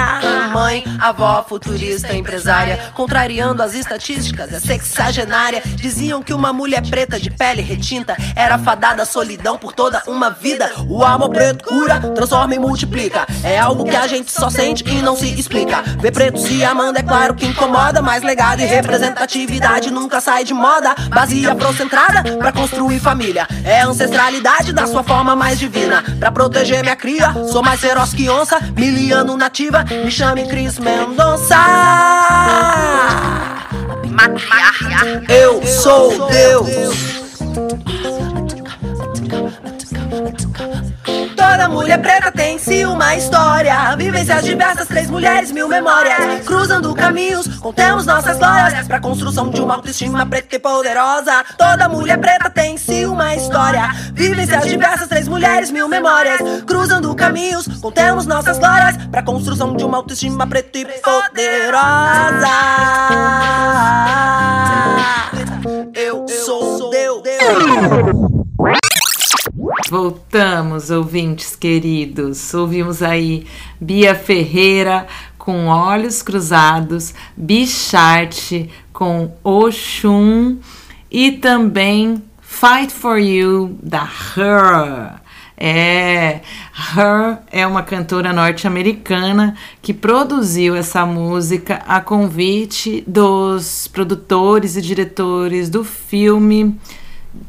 Speaker 14: Mãe, avó, futurista, empresária, contrariando as estatísticas, é sexagenária. Diziam que uma mulher preta de pele retinta era fadada à solidão por toda uma vida. O amor preto cura, transforma e multiplica. É algo que a gente só sente e não se explica. Ver preto se amando é claro que incomoda, mas legado e representatividade nunca sai de moda. Base afrocentrada pra construir família. É ancestralidade da sua forma mais divina. Pra proteger minha cria, sou mais feroz que onça. Miliano nativa, me chame Cris Mendonça. Eu sou Deus. Toda mulher preta tem em si uma história. Vivências diversas, três mulheres, mil memórias. Cruzando caminhos, contemos nossas glórias. Pra construção de uma autoestima preta e poderosa. Toda mulher preta tem em si uma história. Vivências diversas, três mulheres, mil memórias. Cruzando caminhos, contemos nossas glórias. Pra construção de uma autoestima preta e poderosa. Eu sou Deus.
Speaker 1: Voltamos, ouvintes queridos. Ouvimos aí Bia Ferreira com Olhos Cruzados, Bicharte com Oxum e também Fight for You da Her. É, Her é uma cantora norte-americana que produziu essa música a convite dos produtores e diretores do filme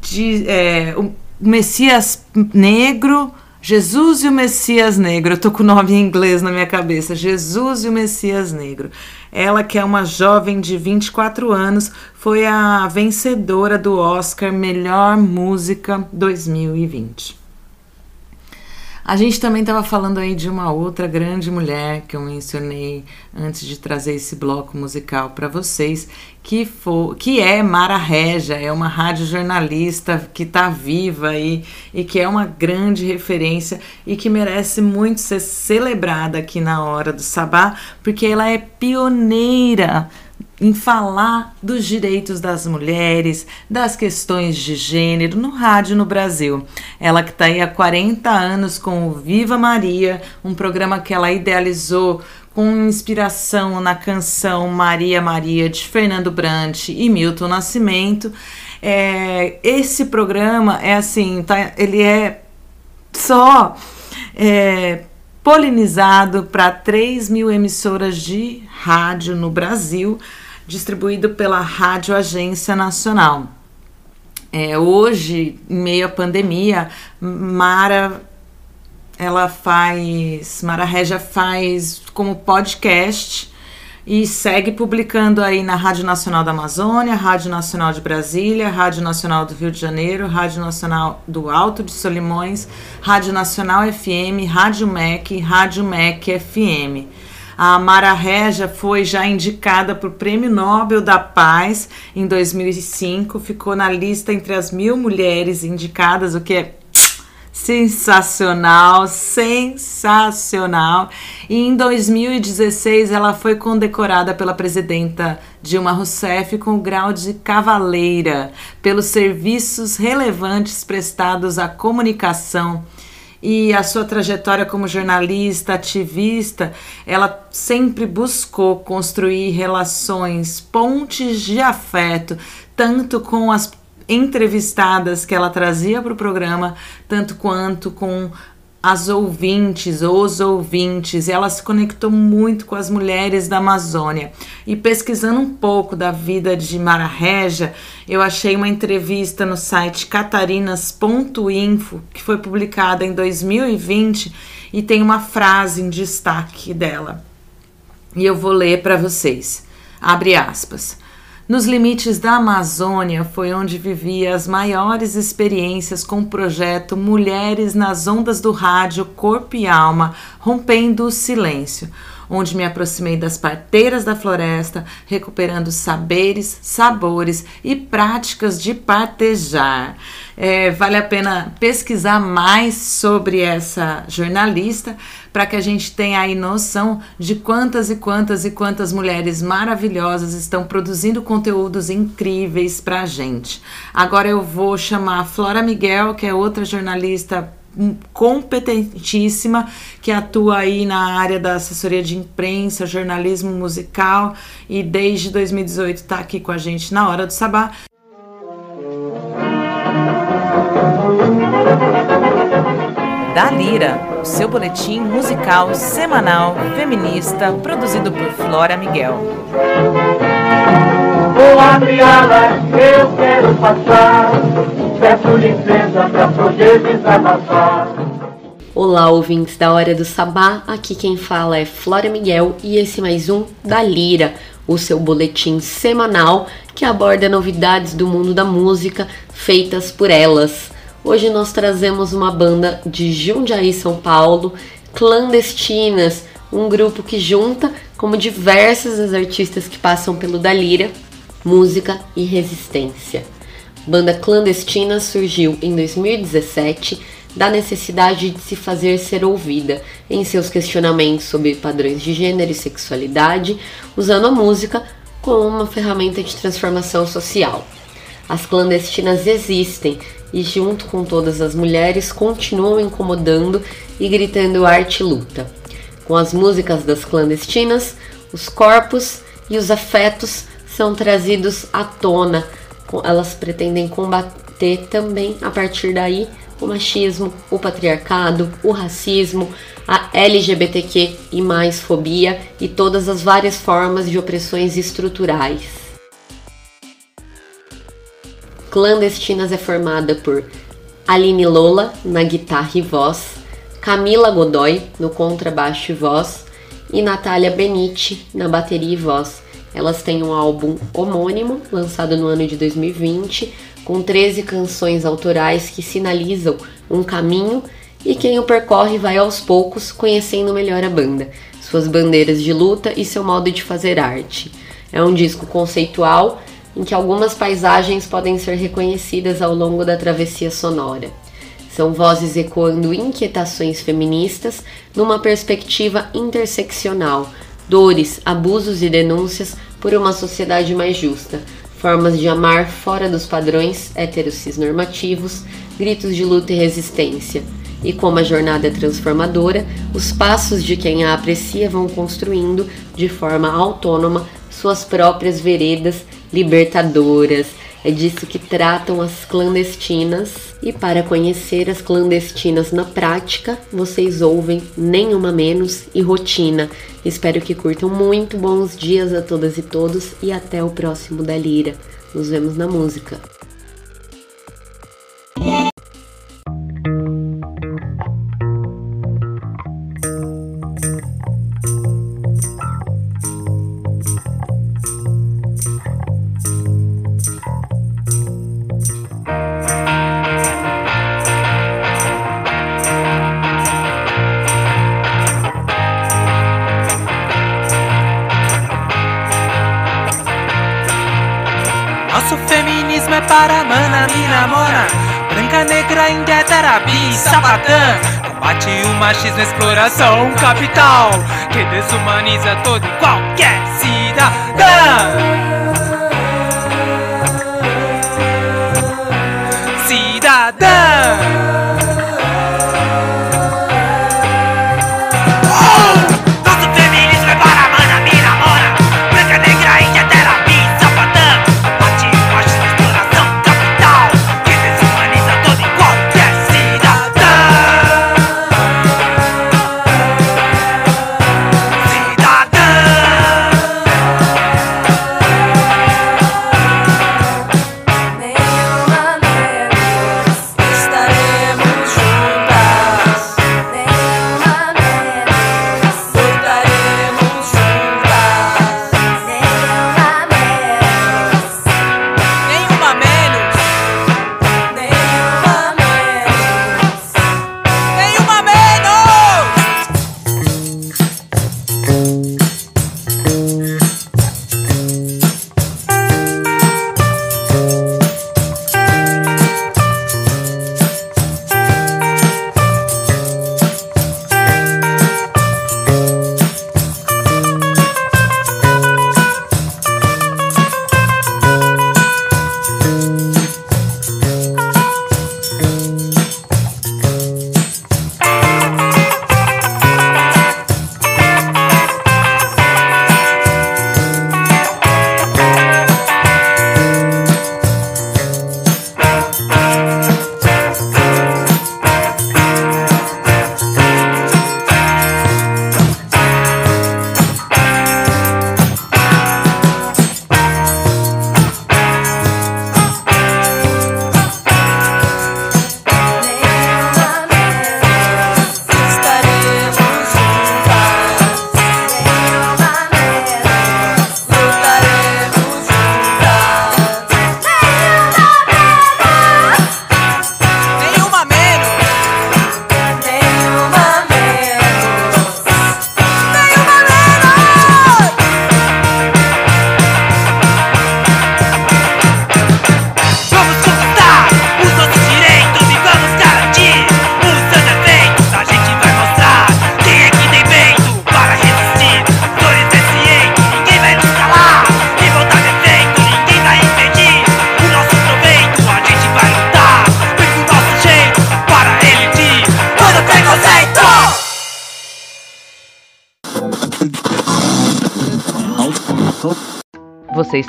Speaker 1: de, é, Messias Negro, Jesus e o Messias Negro. Eu tô com o nome em inglês na minha cabeça. Jesus e o Messias Negro. Ela, que é uma jovem de 24 anos, foi a vencedora do Oscar Melhor Música 2020. A gente também estava falando aí de uma outra grande mulher que eu mencionei antes de trazer esse bloco musical para vocês, que, for, que é Mara Regia, é uma rádio jornalista que está viva aí e que é uma grande referência e que merece muito ser celebrada aqui na hora do Sabá, porque ela é pioneira em falar dos direitos das mulheres, das questões de gênero no rádio no Brasil. Ela que está aí há 40 anos com o Viva Maria, um programa que ela idealizou com inspiração na canção Maria Maria de Fernando Brant e Milton Nascimento. É, esse programa é assim, tá, ele é só é, polinizado para 3 mil emissoras de rádio no Brasil distribuído pela Rádio Agência Nacional. É, hoje, em meio à pandemia, Mara ela faz, Mara Regia faz como podcast e segue publicando aí na Rádio Nacional da Amazônia, Rádio Nacional de Brasília, Rádio Nacional do Rio de Janeiro, Rádio Nacional do Alto de Solimões, Rádio Nacional FM, Rádio MEC, Rádio MEC FM. A Mara Regia foi já indicada para o Prêmio Nobel da Paz em 2005, ficou na lista entre as mil mulheres indicadas, o que é sensacional, sensacional. E em 2016 ela foi condecorada pela presidenta Dilma Rousseff com o grau de cavaleira pelos serviços relevantes prestados à comunicação e a sua trajetória como jornalista, ativista, ela sempre buscou construir relações, pontes de afeto, tanto com as entrevistadas que ela trazia para o programa, tanto quanto com as ouvintes, os ouvintes, ela se conectou muito com as mulheres da Amazônia. E pesquisando um pouco da vida de Mara Regia, eu achei uma entrevista no site catarinas.info, que foi publicada em 2020 e tem uma frase em destaque dela. E eu vou ler para vocês. Abre aspas. Nos limites da Amazônia foi onde vivia as maiores experiências com o projeto Mulheres nas Ondas do Rádio Corpo e Alma, rompendo o silêncio onde me aproximei das parteiras da floresta, recuperando saberes, sabores e práticas de partejar. É, vale a pena pesquisar mais sobre essa jornalista para que a gente tenha aí noção de quantas e quantas e quantas mulheres maravilhosas estão produzindo conteúdos incríveis para a gente. Agora eu vou chamar a Flora Miguel, que é outra jornalista competentíssima que atua aí na área da assessoria de imprensa, jornalismo musical e desde 2018 está aqui com a gente na Hora do Sabá. Da Lira, o seu boletim musical semanal feminista produzido por Flora Miguel.
Speaker 15: Vou abrir alas, eu quero passar. Peço licença pra poder desabafar.
Speaker 16: Olá, ouvintes da Hora do Sabá. Aqui quem fala é Flora Miguel e esse mais um da Lira, o seu boletim semanal que aborda novidades do mundo da música feitas por elas. Hoje nós trazemos uma banda de Jundiaí, São Paulo, Clandestinas, um grupo que junta como diversas as artistas que passam pelo Dalira, música e resistência. Banda Clandestina surgiu em 2017 da necessidade de se fazer ser ouvida em seus questionamentos sobre padrões de gênero e sexualidade, usando a música como uma ferramenta de transformação social. As clandestinas existem e, junto com todas as mulheres, continuam incomodando e gritando arte e luta. Com as músicas das clandestinas, os corpos e os afetos são trazidos à tona elas pretendem combater também a partir daí o machismo, o patriarcado, o racismo, a LGBTQ e mais fobia e todas as várias formas de opressões estruturais. Clandestinas é formada por Aline Lola na guitarra e voz, Camila Godoy no contrabaixo e voz e Natália Benite na bateria e voz. Elas têm um álbum homônimo, lançado no ano de 2020, com 13 canções autorais que sinalizam um caminho e quem o percorre vai aos poucos conhecendo melhor a banda, suas bandeiras de luta e seu modo de fazer arte. É um disco conceitual em que algumas paisagens podem ser reconhecidas ao longo da travessia sonora. São vozes ecoando inquietações feministas numa perspectiva interseccional, dores, abusos e denúncias por uma sociedade mais justa, formas de amar fora dos padrões heterocis normativos, gritos de luta e resistência. E como a jornada é transformadora, os passos de quem a aprecia vão construindo de forma autônoma suas próprias veredas libertadoras, é disso que tratam as clandestinas. E para conhecer as clandestinas na prática, vocês ouvem Nenhuma Menos e Rotina. Espero que curtam muito. Bons dias a todas e todos e até o próximo da Lira. Nos vemos na música.
Speaker 17: Combate o machismo, exploração capital que desumaniza todo e qualquer
Speaker 18: cidadão.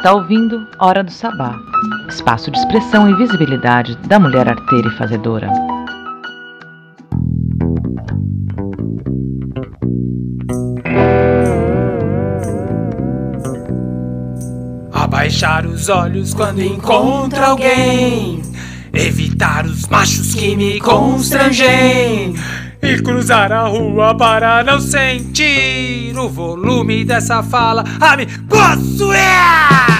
Speaker 18: está ouvindo Hora do Sabá, espaço de expressão e visibilidade da mulher arteira e fazedora.
Speaker 17: Abaixar os olhos quando encontra alguém, evitar os machos que me constrangem e cruzar a rua para não sentir o volume dessa fala a me possuir.
Speaker 2: É?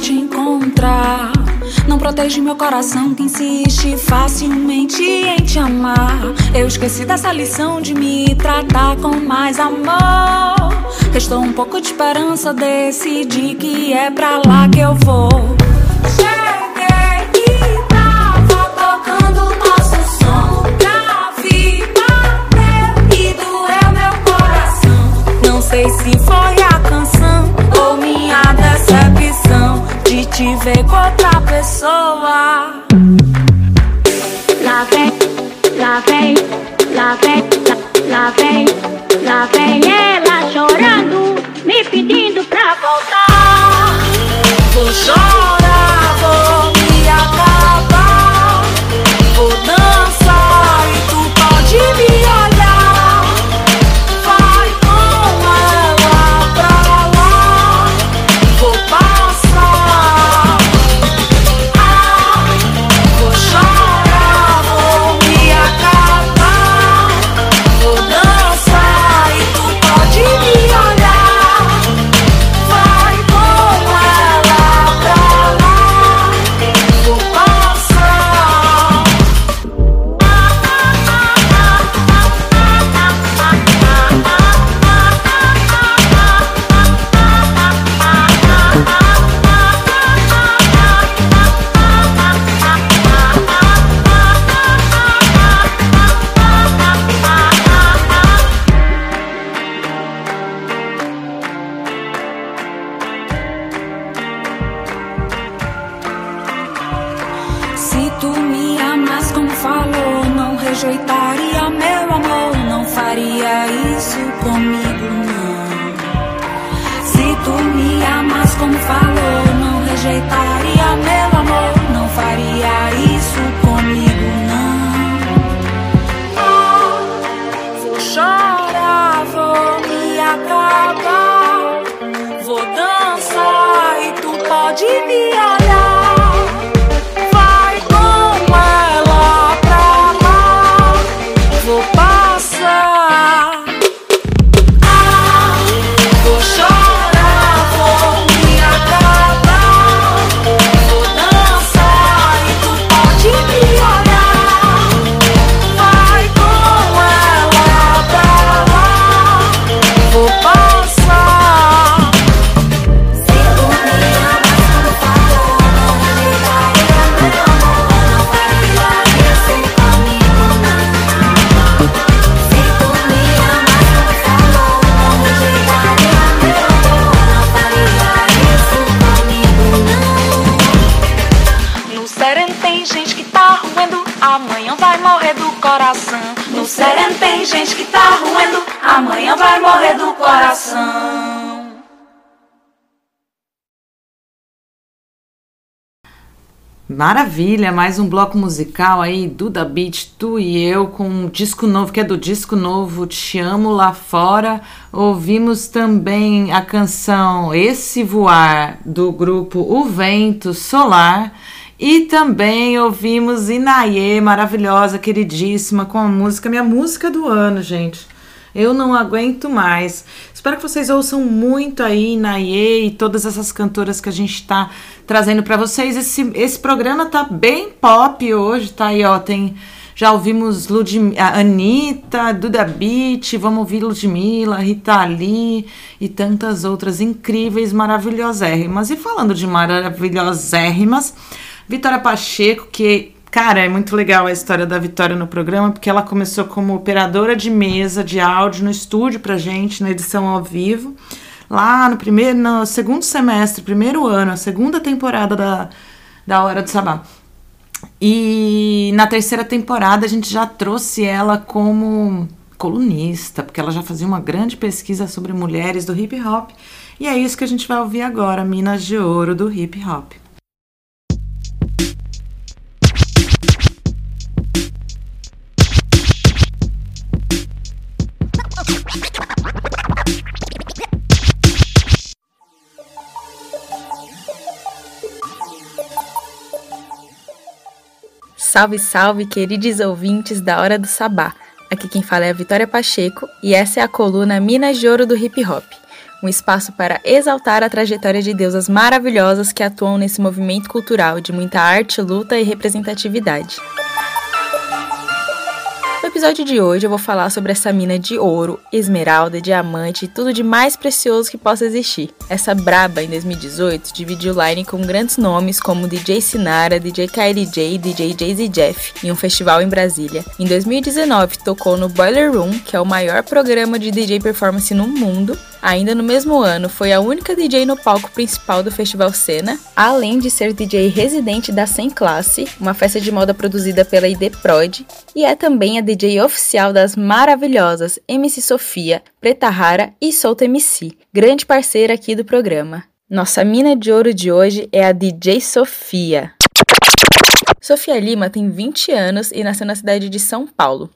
Speaker 4: te encontrar. Não protege meu coração que insiste facilmente em te amar. Eu esqueci dessa lição de me tratar com mais amor. Restou um pouco de esperança, decidi que é pra lá que eu vou. sei se for te ver com outra pessoa.
Speaker 17: Lá vem, lá vem, lá vem, lá vem, lá vem ela chorando, me pedindo pra voltar.
Speaker 4: Vou chorar.
Speaker 1: Maravilha, mais um bloco musical aí, Duda Beat, tu e eu, com um disco novo, que é do disco novo Te Amo Lá Fora. Ouvimos também a canção Esse Voar, do grupo O Vento Solar. E também ouvimos Inaye, maravilhosa, queridíssima, com a música, minha música do ano, gente. Eu não aguento mais. Espero que vocês ouçam muito aí Inaye e todas essas cantoras que a gente está trazendo para vocês. Esse, esse programa tá bem pop hoje, tá aí, ó. Tem. Já ouvimos a Anitta, Duda Beat, vamos ouvir Ludmilla, Rita Lee e tantas outras incríveis, maravilhosérrimas. E falando de maravilhosérrimas, Vitória Pacheco, que Cara, é muito legal a história da Vitória no programa, porque ela começou como operadora de mesa de áudio no estúdio pra gente, na edição ao vivo. Lá no primeiro, no segundo semestre, primeiro ano, a segunda temporada da, da Hora do Sabá. E na terceira temporada a gente já trouxe ela como colunista, porque ela já fazia uma grande pesquisa sobre mulheres do hip hop. E é isso que a gente vai ouvir agora, Minas de Ouro do hip hop.
Speaker 7: Salve, salve, queridos ouvintes da Hora do Sabá. Aqui quem fala é a Vitória Pacheco e essa é a coluna Minas de Ouro do Hip Hop, um espaço para exaltar a trajetória de deusas maravilhosas que atuam nesse movimento cultural de muita arte, luta e representatividade. Episódio de hoje eu vou falar sobre essa mina de ouro, esmeralda, diamante e tudo de mais precioso que possa existir. Essa braba em 2018 dividiu line com grandes nomes como DJ Sinara, DJ KLJ DJ Jay-Z Jeff em um festival em Brasília. Em 2019 tocou no Boiler Room, que é o maior programa de DJ performance no mundo, Ainda no mesmo ano, foi a única DJ no palco principal do Festival Cena, além de ser DJ residente da Sem Classe, uma festa de moda produzida pela ID Prod, e é também a DJ oficial das maravilhosas MC Sofia, Preta Rara e Solta MC, grande parceira aqui do programa. Nossa mina de ouro de hoje é a DJ Sofia. Sofia Lima tem 20 anos e nasceu na cidade de São Paulo.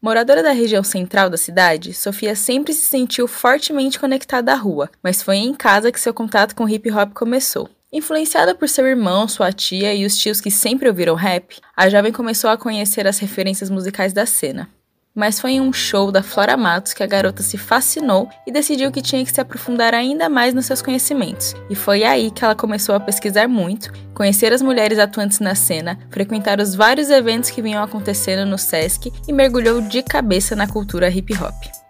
Speaker 7: Moradora da região central da cidade, Sofia sempre se sentiu fortemente conectada à rua, mas foi em casa que seu contato com hip hop começou. Influenciada por seu irmão, sua tia e os tios que sempre ouviram rap, a jovem começou a conhecer as referências musicais da cena mas foi em um show da Flora Matos que a garota se fascinou e decidiu que tinha que se aprofundar ainda mais nos seus conhecimentos. E foi aí que ela começou a pesquisar muito, conhecer as mulheres atuantes na cena, frequentar os vários eventos que vinham acontecendo no SESC e mergulhou de cabeça na cultura hip hop.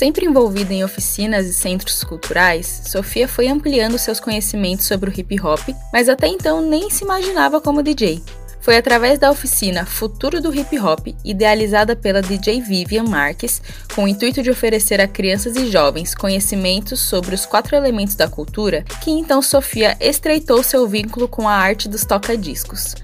Speaker 7: Sempre envolvida em oficinas e centros culturais, Sofia foi ampliando seus conhecimentos sobre o hip hop, mas até então nem se imaginava como DJ. Foi através da oficina Futuro do Hip Hop, idealizada pela DJ Vivian Marques, com o intuito de oferecer a crianças e jovens conhecimentos sobre os quatro elementos da cultura, que então Sofia estreitou seu vínculo com a arte dos toca-discos.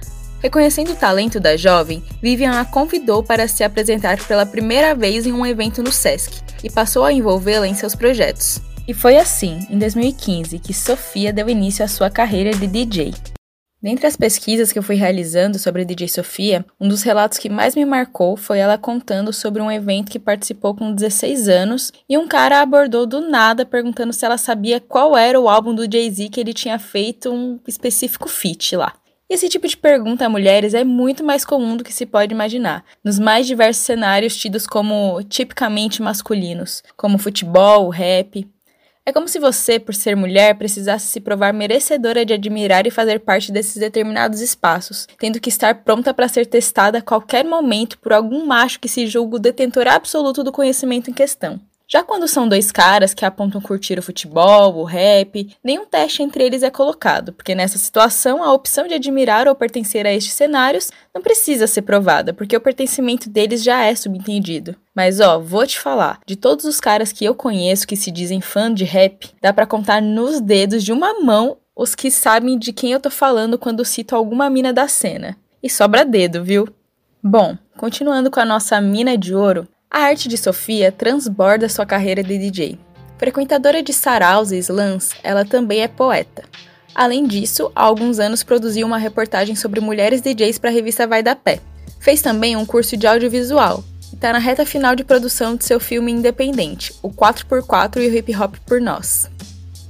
Speaker 7: Reconhecendo o talento da jovem, Vivian a convidou para se apresentar pela primeira vez em um evento no SESC e passou a envolvê-la em seus projetos. E foi assim, em 2015, que Sofia deu início à sua carreira de DJ. Dentre as pesquisas que eu fui realizando sobre a DJ Sofia, um dos relatos que mais me marcou foi ela contando sobre um evento que participou com 16 anos e um cara abordou do nada perguntando se ela sabia qual era o álbum do Jay-Z que ele tinha feito um específico feat lá. Esse tipo de pergunta a mulheres é muito mais comum do que se pode imaginar, nos mais diversos cenários tidos como tipicamente masculinos, como futebol, rap, é como se você, por ser mulher, precisasse se provar merecedora de admirar e fazer parte desses determinados espaços, tendo que estar pronta para ser testada a qualquer momento por algum macho que se julga o detentor absoluto do conhecimento em questão. Já quando são dois caras que apontam curtir o futebol, o rap, nenhum teste entre eles é colocado, porque nessa situação a opção de admirar ou pertencer a estes cenários não precisa ser provada, porque o pertencimento deles já é subentendido. Mas ó, vou te falar, de todos os caras que eu conheço que se dizem fã de rap, dá para contar nos dedos de uma mão os que sabem de quem eu tô falando quando cito alguma mina da cena. E sobra dedo, viu? Bom, continuando com a nossa mina de ouro, A arte de Sofia transborda sua carreira de DJ. Frequentadora de saraus e slams, ela também é poeta. Além disso, há alguns anos produziu uma reportagem sobre mulheres DJs para a revista Vai da Pé. Fez também um curso de audiovisual e está na reta final de produção de seu filme independente, o 4x4 e o Hip Hop por Nós.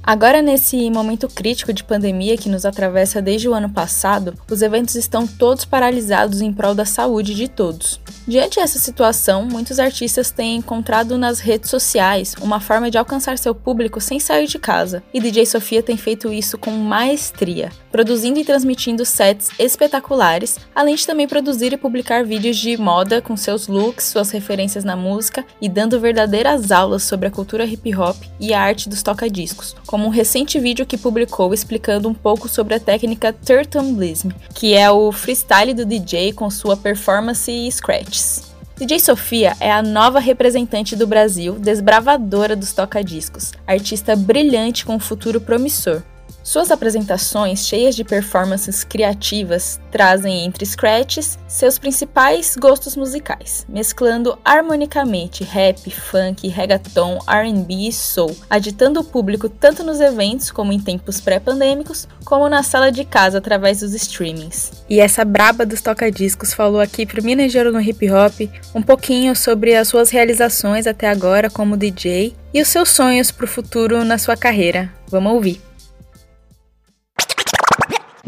Speaker 7: Agora, nesse momento crítico de pandemia que nos atravessa desde o ano passado, os eventos estão todos paralisados em prol da saúde de todos. Diante dessa situação, muitos artistas têm encontrado nas redes sociais uma forma de alcançar seu público sem sair de casa, e DJ Sofia tem feito isso com maestria, produzindo e transmitindo sets espetaculares, além de também produzir e publicar vídeos de moda com seus looks, suas referências na música e dando verdadeiras aulas sobre a cultura hip hop e a arte dos toca-discos, como um recente vídeo que publicou explicando um pouco sobre a técnica Turtamblism, que é o freestyle do DJ com sua performance e scratches. DJ Sofia é a nova representante do Brasil, desbravadora dos toca-discos, artista brilhante com um futuro promissor. Suas apresentações, cheias de performances criativas, trazem entre scratches seus principais gostos musicais, mesclando harmonicamente rap, funk, reggaeton, R&B e soul, agitando o público tanto nos eventos como em tempos pré-pandêmicos, como na sala de casa através dos streamings. E essa braba dos toca-discos falou aqui pro Minas de Ouro no Hip Hop um pouquinho sobre as suas realizações até agora como DJ e os seus sonhos pro futuro na sua carreira. Vamos ouvir.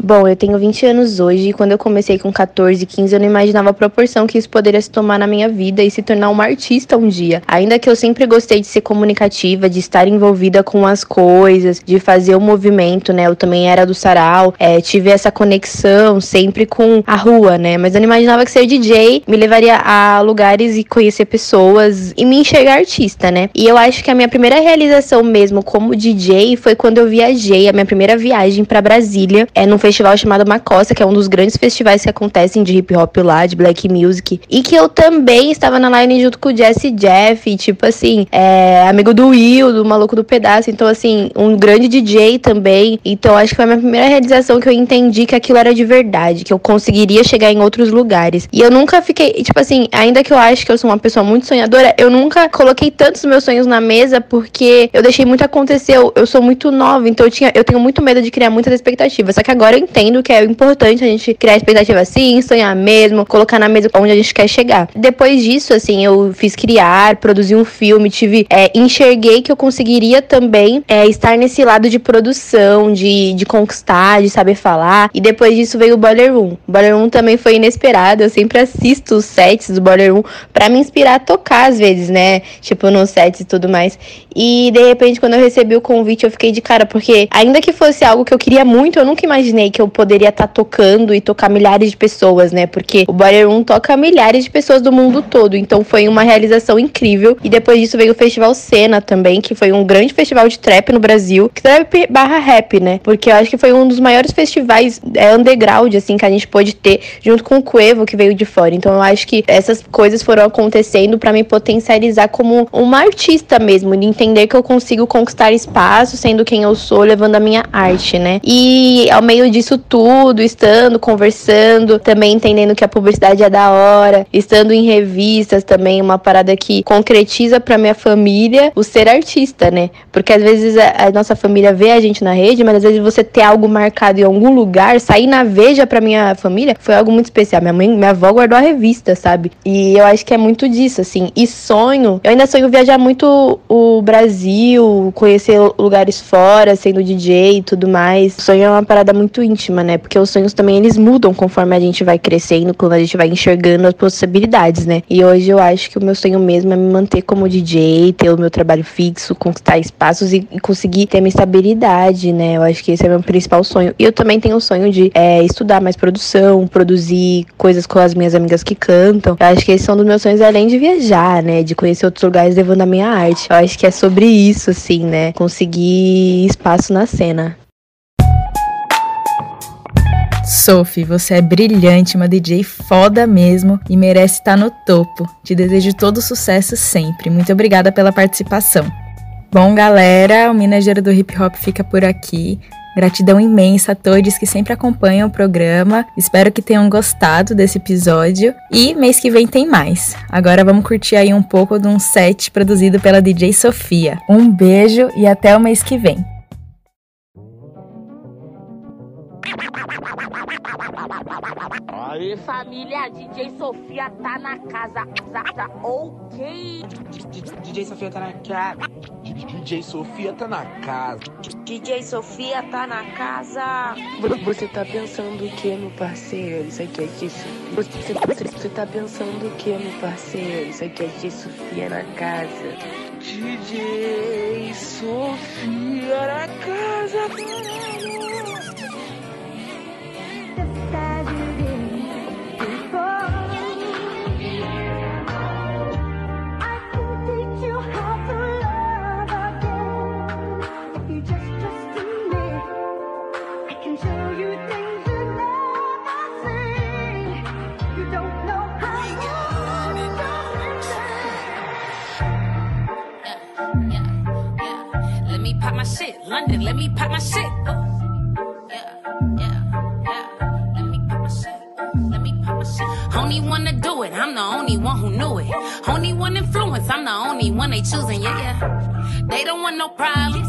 Speaker 19: Bom, eu tenho 20 anos hoje e quando eu comecei com 14, 15, eu não imaginava a proporção que isso poderia se tomar na minha vida e se tornar uma artista um dia. Ainda que eu sempre gostei de ser comunicativa, de estar envolvida com as coisas, de fazer o movimento, né? Eu também era do sarau, é, tive essa conexão sempre com a rua, né? Mas eu não imaginava que ser DJ me levaria a lugares e conhecer pessoas e me enxergar artista, né? E eu acho que a minha primeira realização mesmo como DJ foi quando eu viajei, a minha primeira viagem para Brasília, é num festival chamado Macossa, que é um dos grandes festivais que acontecem de hip hop lá, de black music. E que eu também estava na line junto com o Jesse Jeff, tipo assim, é, amigo do Will, do Maluco do Pedaço. Então, assim, um grande DJ também. Então, acho que foi a minha primeira realização que eu entendi que aquilo era de verdade, que eu conseguiria chegar em outros lugares. E eu nunca fiquei, tipo assim, ainda que eu acho que eu sou uma pessoa muito sonhadora, eu nunca coloquei tantos meus sonhos na mesa porque eu deixei muito acontecer. Eu, eu sou muito nova, então eu, tinha, eu tenho muito medo de criar muitas expectativas. Só que agora entendo que é importante a gente criar expectativa assim, sonhar mesmo, colocar na mesa onde a gente quer chegar. Depois disso, assim, eu fiz criar, produzi um filme, tive, é, enxerguei que eu conseguiria também é, estar nesse lado de produção, de, de conquistar, de saber falar. E depois disso veio o Boiler Room. O Boiler Room também foi inesperado. Eu sempre assisto os sets do Boiler Room pra me inspirar a tocar às vezes, né? Tipo, nos sets e tudo mais. E de repente, quando eu recebi o convite, eu fiquei de cara, porque ainda que fosse algo que eu queria muito, eu nunca imaginei que eu poderia estar tá tocando e tocar milhares de pessoas, né? Porque o Boiler Room toca milhares de pessoas do mundo todo. Então foi uma realização incrível. E depois disso veio o Festival Cena também, que foi um grande festival de trap no Brasil. Trap barra rap, né? Porque eu acho que foi um dos maiores festivais é, underground, assim, que a gente pôde ter, junto com o Cuevo, que veio de fora. Então eu acho que essas coisas foram acontecendo para me potencializar como uma artista mesmo, de entender que eu consigo conquistar espaço sendo quem eu sou, levando a minha arte, né? E ao meio disso tudo, estando, conversando, também entendendo que a publicidade é da hora, estando em revistas também, uma parada que concretiza pra minha família o ser artista, né? Porque às vezes a, a nossa família vê a gente na rede, mas às vezes você ter algo marcado em algum lugar, sair na Veja pra minha família, foi algo muito especial. Minha mãe, minha avó guardou a revista, sabe? E eu acho que é muito disso, assim. E sonho, eu ainda sonho viajar muito o Brasil, conhecer lugares fora, sendo DJ e tudo mais. Sonho é uma parada muito íntima, né? Porque os sonhos também eles mudam conforme a gente vai crescendo, quando a gente vai enxergando as possibilidades, né? E hoje eu acho que o meu sonho mesmo é me manter como DJ, ter o meu trabalho fixo, conquistar espaços e, e conseguir ter minha estabilidade, né? Eu acho que esse é meu principal sonho. E eu também tenho o sonho de é, estudar mais produção, produzir coisas com as minhas amigas que cantam. Eu acho que esses são dos meus sonhos, além de viajar, né? De conhecer outros lugares levando a minha arte. Eu acho que é sobre isso, assim, né? Conseguir espaço na cena.
Speaker 7: Sophie, você é brilhante, uma DJ foda mesmo e merece estar no topo. Te desejo todo sucesso sempre. Muito obrigada pela participação. Bom, galera, o Mineiro do Hip Hop fica por aqui. Gratidão imensa a todos que sempre acompanham o programa. Espero que tenham gostado desse episódio. E mês que vem tem mais. Agora vamos curtir aí um pouco de um set produzido pela DJ Sofia. Um beijo e até o mês que vem.
Speaker 20: Aí família, DJ Sofia tá na casa. Tá, tá, ok.
Speaker 21: DJ Sofia tá na casa. DJ Sofia tá na casa.
Speaker 20: DJ Sofia tá na casa.
Speaker 21: Você tá pensando o que, meu parceiro? Isso aqui é disso. Você, você, você tá pensando o que, meu parceiro? Isso aqui é de Sofia na casa. DJ
Speaker 3: one they choosing. Yeah, yeah. They don't want no problems,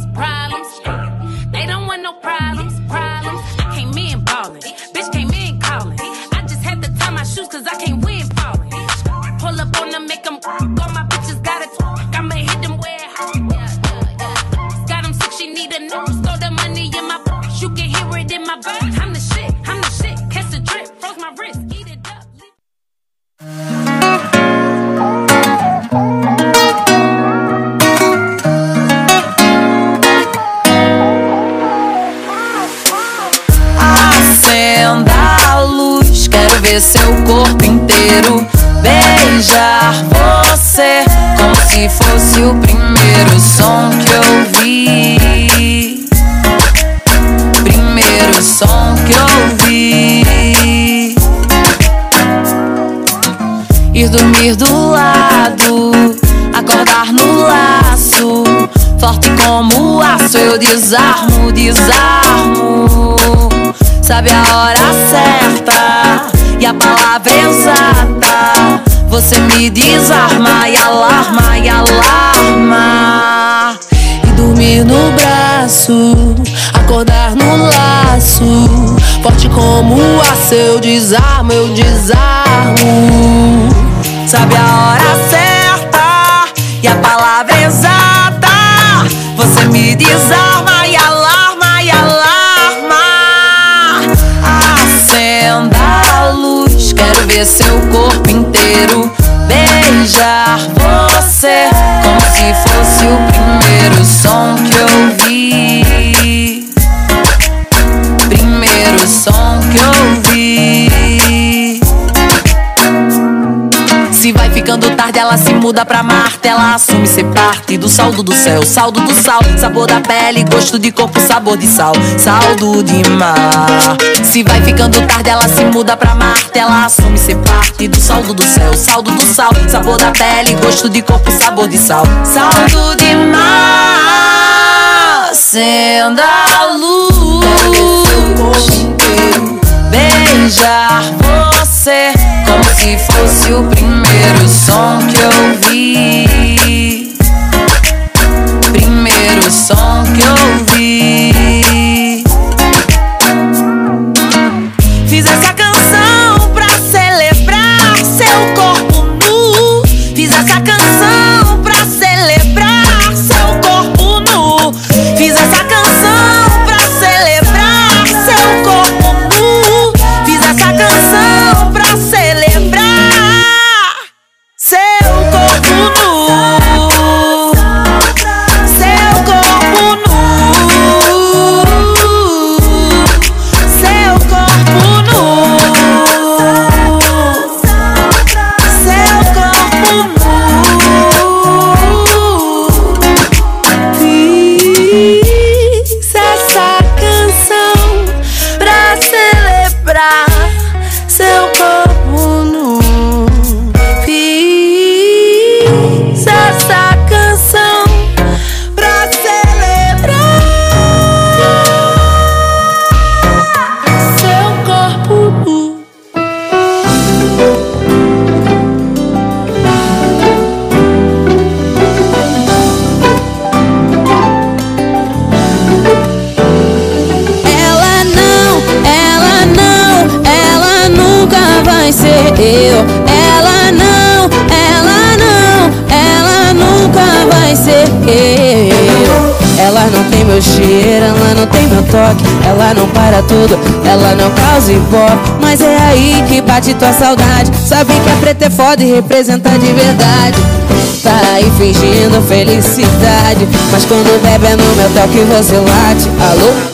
Speaker 22: desarmo, eu desarmo. Sabe a hora certa e a palavra exata. Você me desarma e alarma e alarma. Acenda a luz, quero ver seu corpo muda pra Marte. Ela assume ser parte do saldo do céu, saldo do sal, sabor da pele, gosto de corpo, sabor de sal, saldo de mar. Se vai ficando tarde, ela se muda pra Marte. Ela assume ser parte do saldo do céu, saldo do sal, sabor da pele, gosto de corpo, sabor de sal, saldo de mar. Acenda a luz. Beijar você como se fosse o primeiro som que eu
Speaker 2: Sabe que a preta é foda e representa de verdade. Tá aí fingindo felicidade. Mas quando bebe é no meu toque você late. Alô?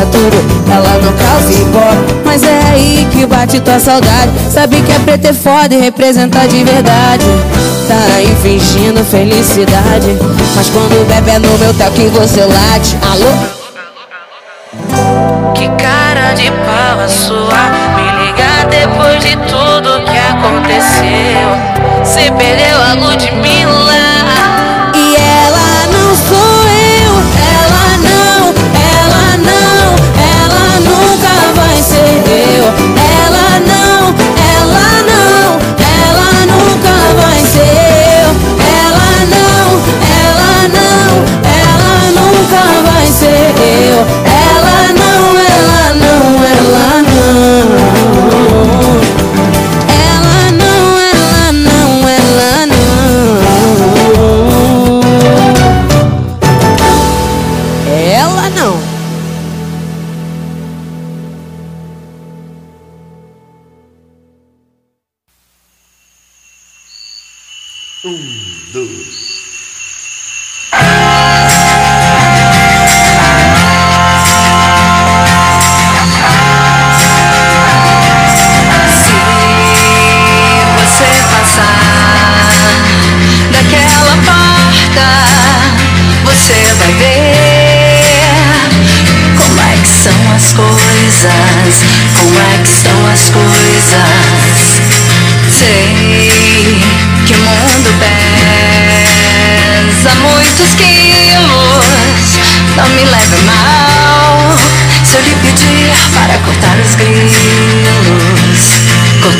Speaker 2: Para tudo, ela não causa ibope Mas é aí que bate tua saudade. Sabe que é preto é foda e representa de verdade. Tá aí fingindo felicidade. Mas quando bebe é no meu toque você late. Alô?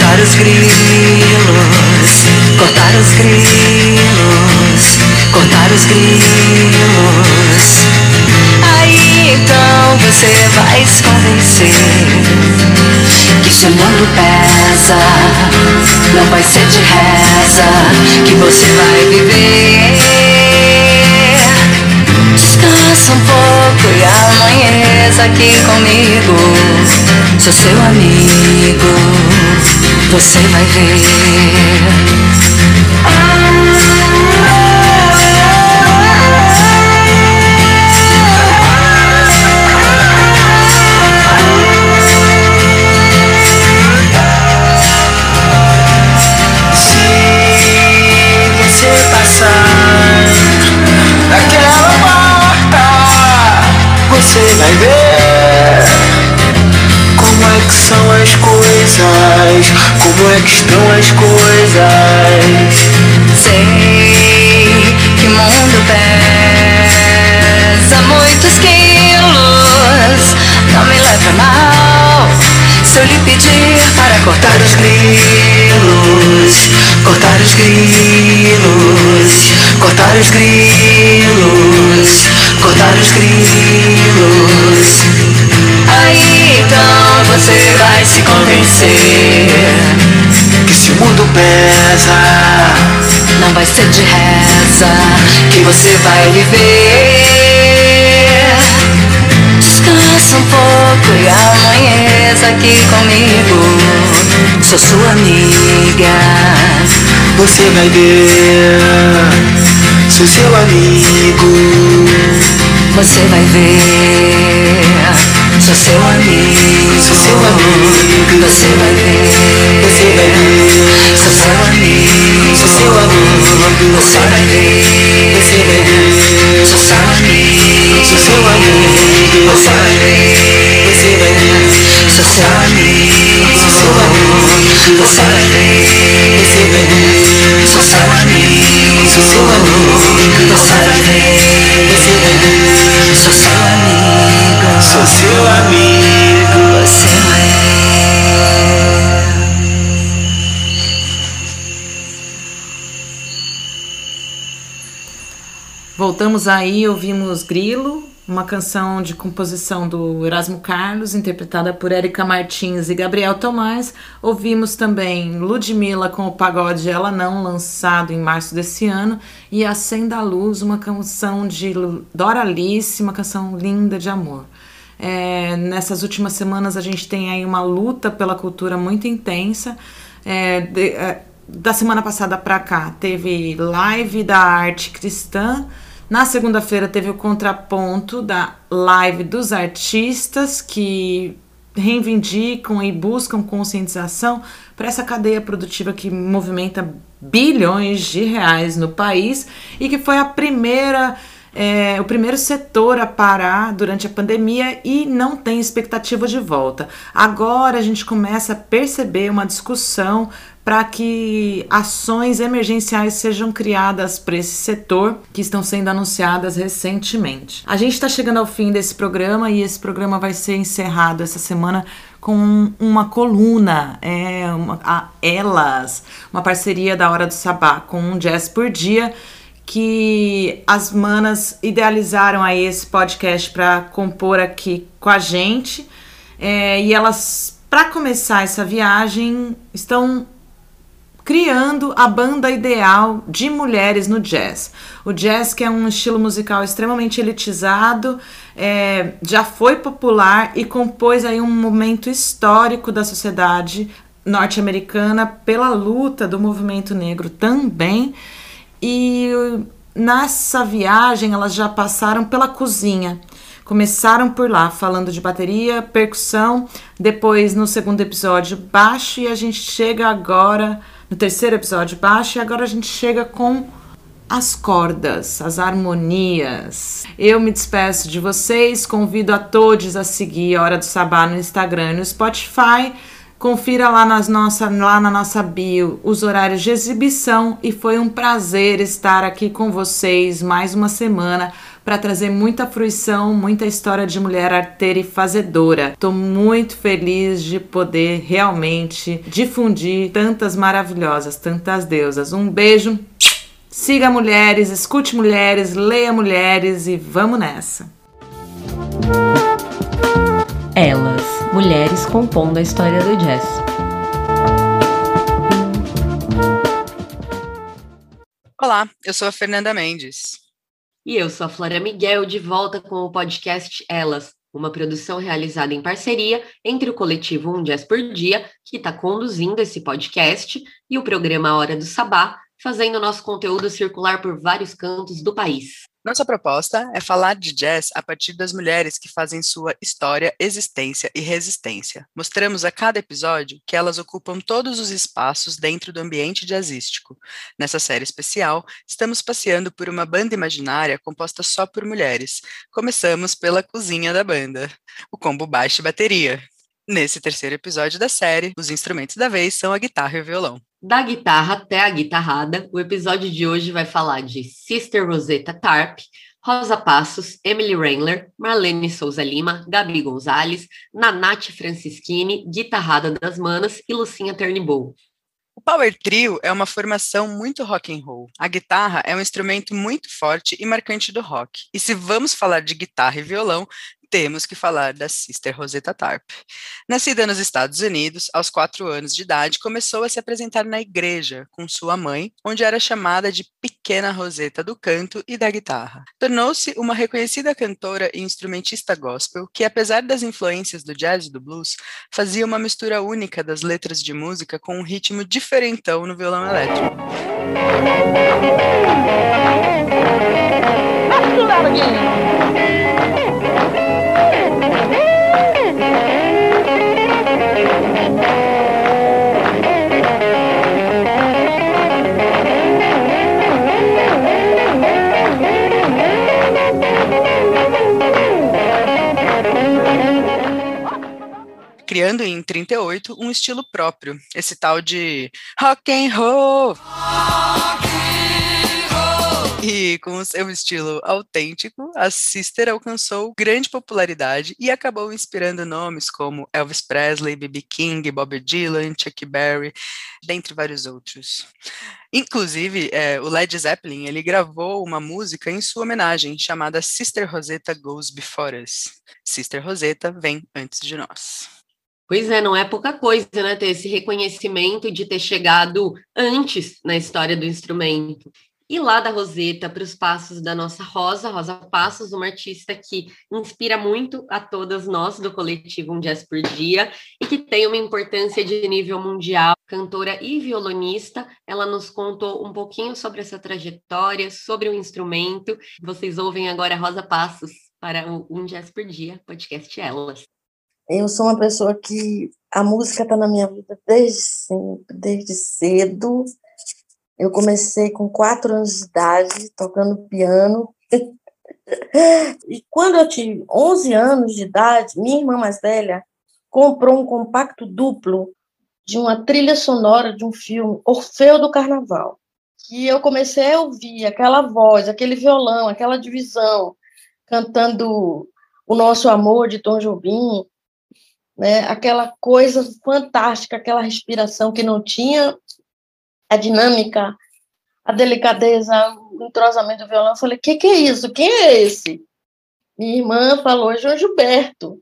Speaker 3: Cortar os grilos, cortar os grilos, cortar os grilos. Aí então você vai convencer que se o mundo pesa, não vai ser de reza que você vai viver. Descansa um pouco amanheça aqui comigo. Sou seu amigo, você vai ver.
Speaker 21: Se como é que estão as coisas.
Speaker 3: Sei que o mundo pesa muitos quilos. Não me leve a mal se eu lhe pedir para cortar os grilos, cortar os grilos, cortar os grilos, cortar os grilos. Aí então você vai se convencer
Speaker 21: Que se o mundo pesa,
Speaker 3: não vai ser de reza que você vai viver. Descansa um pouco e amanheça aqui comigo. Sou sua amiga.
Speaker 21: você vai ver. Sou seu amigo.
Speaker 3: Você vai ver. Sou seu amigo.
Speaker 21: Sou seu amigo.
Speaker 3: Você vai ver.
Speaker 21: Você vai ver.
Speaker 3: Sou seu amigo.
Speaker 21: Sou seu amigo.
Speaker 3: Você vai ver.
Speaker 21: Você vai ver.
Speaker 3: Sou seu amigo.
Speaker 21: Sou seu amigo.
Speaker 3: Você vai ver.
Speaker 21: Você vai ver. Sou seu amigo.
Speaker 3: Sou seu amigo Você vai ver, você vai ver, sou seu amigo, sou seu amigo. Você vai ver, você vai ver, sou seu amigo, sou seu amigo. Você ver.
Speaker 1: Voltamos aí, ouvimos Grilo, uma canção de composição do Erasmo Carlos, interpretada por Érica Martins e Gabriel Tomás. Ouvimos também Ludmilla com o pagode Ela Não, lançado em março desse ano, e Acenda a Luz, uma canção de Dora Alice, uma canção linda de amor. É, nessas últimas semanas a gente tem aí uma luta pela cultura muito intensa. É, de- é, da semana passada para cá teve live da arte cristã. Na segunda-feira teve o contraponto da live dos artistas que reivindicam e buscam conscientização para essa cadeia produtiva que movimenta bilhões de reais no país e que foi a primeira é, o primeiro setor a parar durante a pandemia e não tem expectativa de volta. Agora a gente começa a perceber uma discussão para que ações emergenciais sejam criadas para esse setor que estão sendo anunciadas recentemente. A gente está chegando ao fim desse programa e esse programa vai ser encerrado essa semana com uma coluna, é, uma, a Elas, uma parceria da Hora do Sabá com um Jazz por Dia que as manas idealizaram aí esse podcast para compor aqui com a gente. É, e elas, para começar essa viagem, estão criando a banda ideal de mulheres no jazz. O jazz, que é um estilo musical extremamente elitizado, é, já foi popular e compôs aí um momento histórico da sociedade norte-americana pela luta do movimento negro também. E nessa viagem elas já passaram pela cozinha. Começaram por lá, falando de bateria, percussão, depois no segundo episódio baixo e a gente chega agora no terceiro episódio baixo e agora a gente chega com as cordas, as harmonias. Eu me despeço de vocês, convido a todos a seguir a Hora do Sabá no Instagram e no Spotify. Confira lá, nas nossa, lá na nossa bio os horários de exibição e foi um prazer estar aqui com vocês mais uma semana para trazer muita fruição, muita história de mulher arteira e fazedora. Tô muito feliz de poder realmente difundir tantas maravilhosas, tantas deusas. Um beijo. Siga mulheres, escute mulheres, leia mulheres e vamos nessa.
Speaker 16: Elas, mulheres compondo a história do jazz.
Speaker 23: Olá, eu sou a Fernanda Mendes.
Speaker 16: E eu sou a Flora Miguel, de volta com o podcast Elas, uma produção realizada em parceria entre o coletivo Um Jazz por Dia, que está conduzindo esse podcast, e o programa Hora do Sabá, fazendo nosso conteúdo circular por vários cantos do país.
Speaker 23: Nossa proposta é falar de jazz a partir das mulheres que fazem sua história, existência e resistência. Mostramos a cada episódio que elas ocupam todos os espaços dentro do ambiente jazzístico. Nessa série especial, estamos passeando por uma banda imaginária composta só por mulheres. Começamos pela cozinha da banda, o combo baixo e bateria. Nesse terceiro episódio da série, os instrumentos da vez são a guitarra e o violão.
Speaker 16: Da guitarra até a guitarrada, o episódio de hoje vai falar de Sister Rosetta Tarp, Rosa Passos, Emily Rangler, Marlene Souza Lima, Gabi Gonzalez, Nanate Francischini, Guitarrada das Manas e Lucinha Turnbull.
Speaker 23: O Power Trio é uma formação muito rock and roll. A guitarra é um instrumento muito forte e marcante do rock. E se vamos falar de guitarra e violão, temos que falar da Sister Rosetta Tarp. Nascida nos Estados Unidos, aos quatro anos de idade, começou a se apresentar na igreja com sua mãe, onde era chamada de Pequena Rosetta do canto e da guitarra. Tornou-se uma reconhecida cantora e instrumentista gospel que, apesar das influências do jazz e do blues, fazia uma mistura única das letras de música com um ritmo diferentão no violão elétrico.
Speaker 17: Let's do that again.
Speaker 23: Criando em 38 um estilo próprio, esse tal de rock and roll. E com seu estilo autêntico, a Sister alcançou grande popularidade e acabou inspirando nomes como Elvis Presley, B.B. King, Bob Dylan, Chuck Berry, dentre vários outros. Inclusive, é, o Led Zeppelin ele gravou uma música em sua homenagem chamada Sister Rosetta Goes Before Us. Sister Rosetta vem antes de nós.
Speaker 16: Pois é, não é pouca coisa, né? Ter esse reconhecimento de ter chegado antes na história do instrumento. E lá da Roseta para os passos da nossa Rosa, Rosa Passos, uma artista que inspira muito a todas nós do coletivo Um Jazz por Dia e que tem uma importância de nível mundial, cantora e violonista. Ela nos contou um pouquinho sobre essa trajetória, sobre o instrumento. Vocês ouvem agora Rosa Passos para o Um Jazz por Dia, podcast Elas.
Speaker 24: Eu sou uma pessoa que a música está na minha vida desde sempre, desde cedo. Eu comecei com quatro anos de idade, tocando piano. [laughs] e quando eu tive 11 anos de idade, minha irmã mais velha comprou um compacto duplo de uma trilha sonora de um filme, Orfeu do Carnaval. E eu comecei a ouvir aquela voz, aquele violão, aquela divisão, cantando O Nosso Amor, de Tom Jobim, né? aquela coisa fantástica, aquela respiração que não tinha a dinâmica, a delicadeza, o entrosamento do violão. Eu falei, o que, que é isso? Quem é esse? Minha irmã falou, João Gilberto.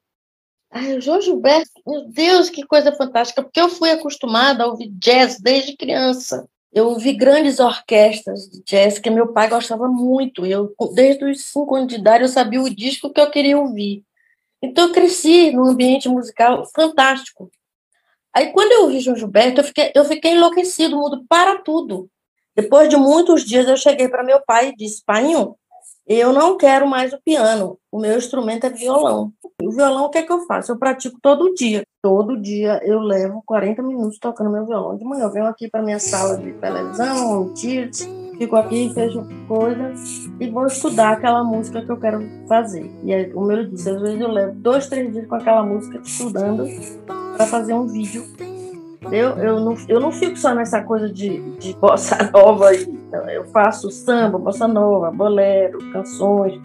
Speaker 24: Ai, o João Gilberto, meu Deus, que coisa fantástica, porque eu fui acostumada a ouvir jazz desde criança. Eu ouvi grandes orquestras de jazz que meu pai gostava muito. Eu, desde os cinco anos de idade, eu sabia o disco que eu queria ouvir. Então, eu cresci num ambiente musical fantástico. Aí, quando eu ouvi João Gilberto, eu fiquei, eu fiquei enlouquecido, mundo para tudo. Depois de muitos dias, eu cheguei para meu pai e disse: Painho, eu não quero mais o piano, o meu instrumento é violão. O violão, o que é que eu faço? Eu pratico todo dia. Todo dia eu levo 40 minutos tocando meu violão. De manhã eu venho aqui para minha sala de televisão, tilt, fico aqui, fecho coisa e vou estudar aquela música que eu quero fazer. E aí, como eu disse, às vezes eu levo dois, três dias com aquela música estudando para fazer um vídeo. Eu, eu, não, eu não fico só nessa coisa de, de bossa [laughs] nova, eu faço samba, bossa nova, bolero, canções.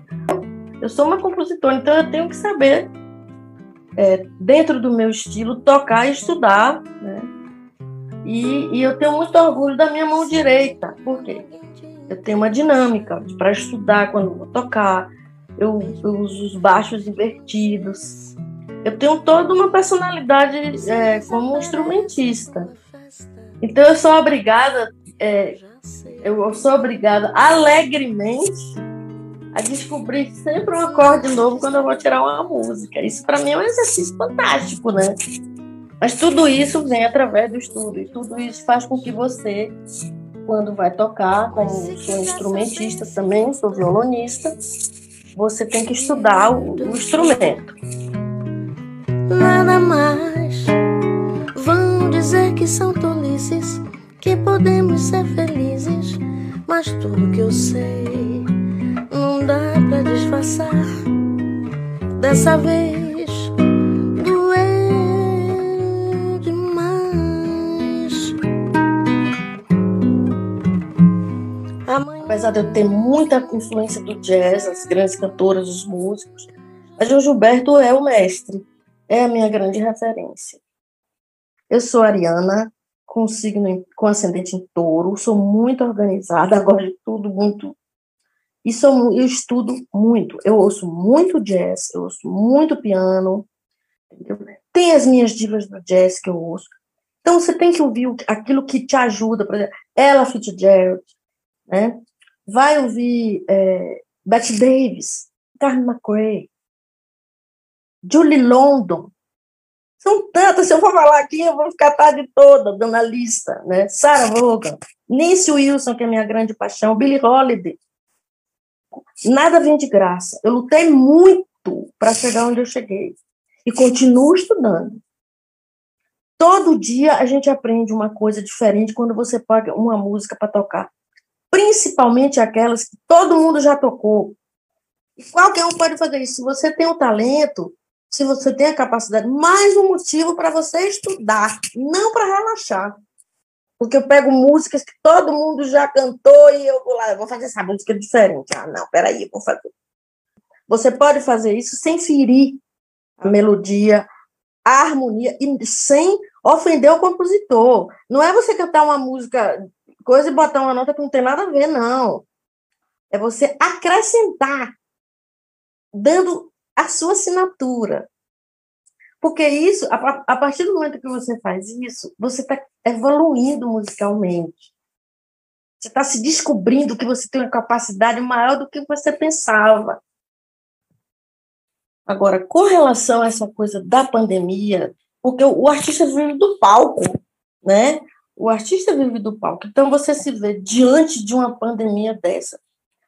Speaker 24: Eu sou uma compositora, então eu tenho que saber, é, dentro do meu estilo, tocar e estudar. Né? E, e eu tenho muito orgulho da minha mão direita, por quê? Eu tenho uma dinâmica para estudar quando vou tocar, eu, eu uso os baixos invertidos, eu tenho toda uma personalidade é, como instrumentista. Então eu sou obrigada, é, eu sou obrigada alegremente a descobrir sempre um acorde novo quando eu vou tirar uma música. Isso para mim é um exercício fantástico, né? Mas tudo isso vem através do estudo e tudo isso faz com que você, quando vai tocar, como sou instrumentista também, sou violonista, você tem que estudar o, o instrumento
Speaker 25: nada mais. Vão dizer que são tolices, que podemos ser felizes, mas tudo que eu sei não dá pra disfarçar. Dessa vez
Speaker 24: Apesar de eu ter muita influência do jazz, as grandes cantoras, os músicos, mas o Gilberto é o mestre é a minha grande referência. Eu sou ariana, com signo com ascendente em touro, sou muito organizada, [laughs] gosto de tudo muito. E sou, eu estudo muito, eu ouço muito jazz, eu ouço muito piano. Tem as minhas divas do jazz que eu ouço. Então você tem que ouvir aquilo que te ajuda, por exemplo, Ella Fitzgerald, né? Vai ouvir é, Bette Davis, Carmen McRae, Julie London. São tantas, se eu for falar aqui, eu vou ficar a tarde toda dando a lista, né? Sarah Vaughan, Nancy Wilson, que é minha grande paixão, Billie Holiday. Nada vem de graça. Eu lutei muito para chegar onde eu cheguei. E continuo estudando. Todo dia a gente aprende uma coisa diferente quando você paga uma música para tocar. Principalmente aquelas que todo mundo já tocou. E qualquer um pode fazer isso. Se você tem o talento, se você tem a capacidade, mais um motivo para você estudar, não para relaxar. Porque eu pego músicas que todo mundo já cantou e eu vou lá, eu vou fazer essa música diferente. Ah, não, peraí, eu vou fazer. Você pode fazer isso sem ferir a melodia, a harmonia e sem ofender o compositor. Não é você cantar uma música, coisa e botar uma nota que não tem nada a ver, não. É você acrescentar, dando a sua assinatura. Porque isso, a, a partir do momento que você faz isso, você está evoluindo musicalmente. Você está se descobrindo que você tem uma capacidade maior do que você pensava. Agora, com relação a essa coisa da pandemia, porque o, o artista vive do palco, né? O artista vive do palco. Então, você se vê diante de uma pandemia dessa,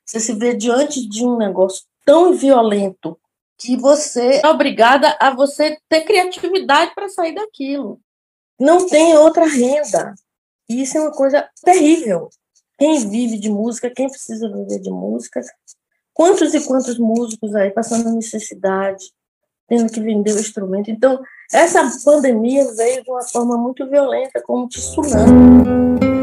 Speaker 24: você se vê diante de um negócio tão violento que você é obrigada a você ter criatividade para sair daquilo. Não tem outra renda. E isso é uma coisa terrível. Quem vive de música, quem precisa viver de música, quantos e quantos músicos aí passando necessidade, tendo que vender o instrumento. Então, essa pandemia veio de uma forma muito violenta, como um tsunami.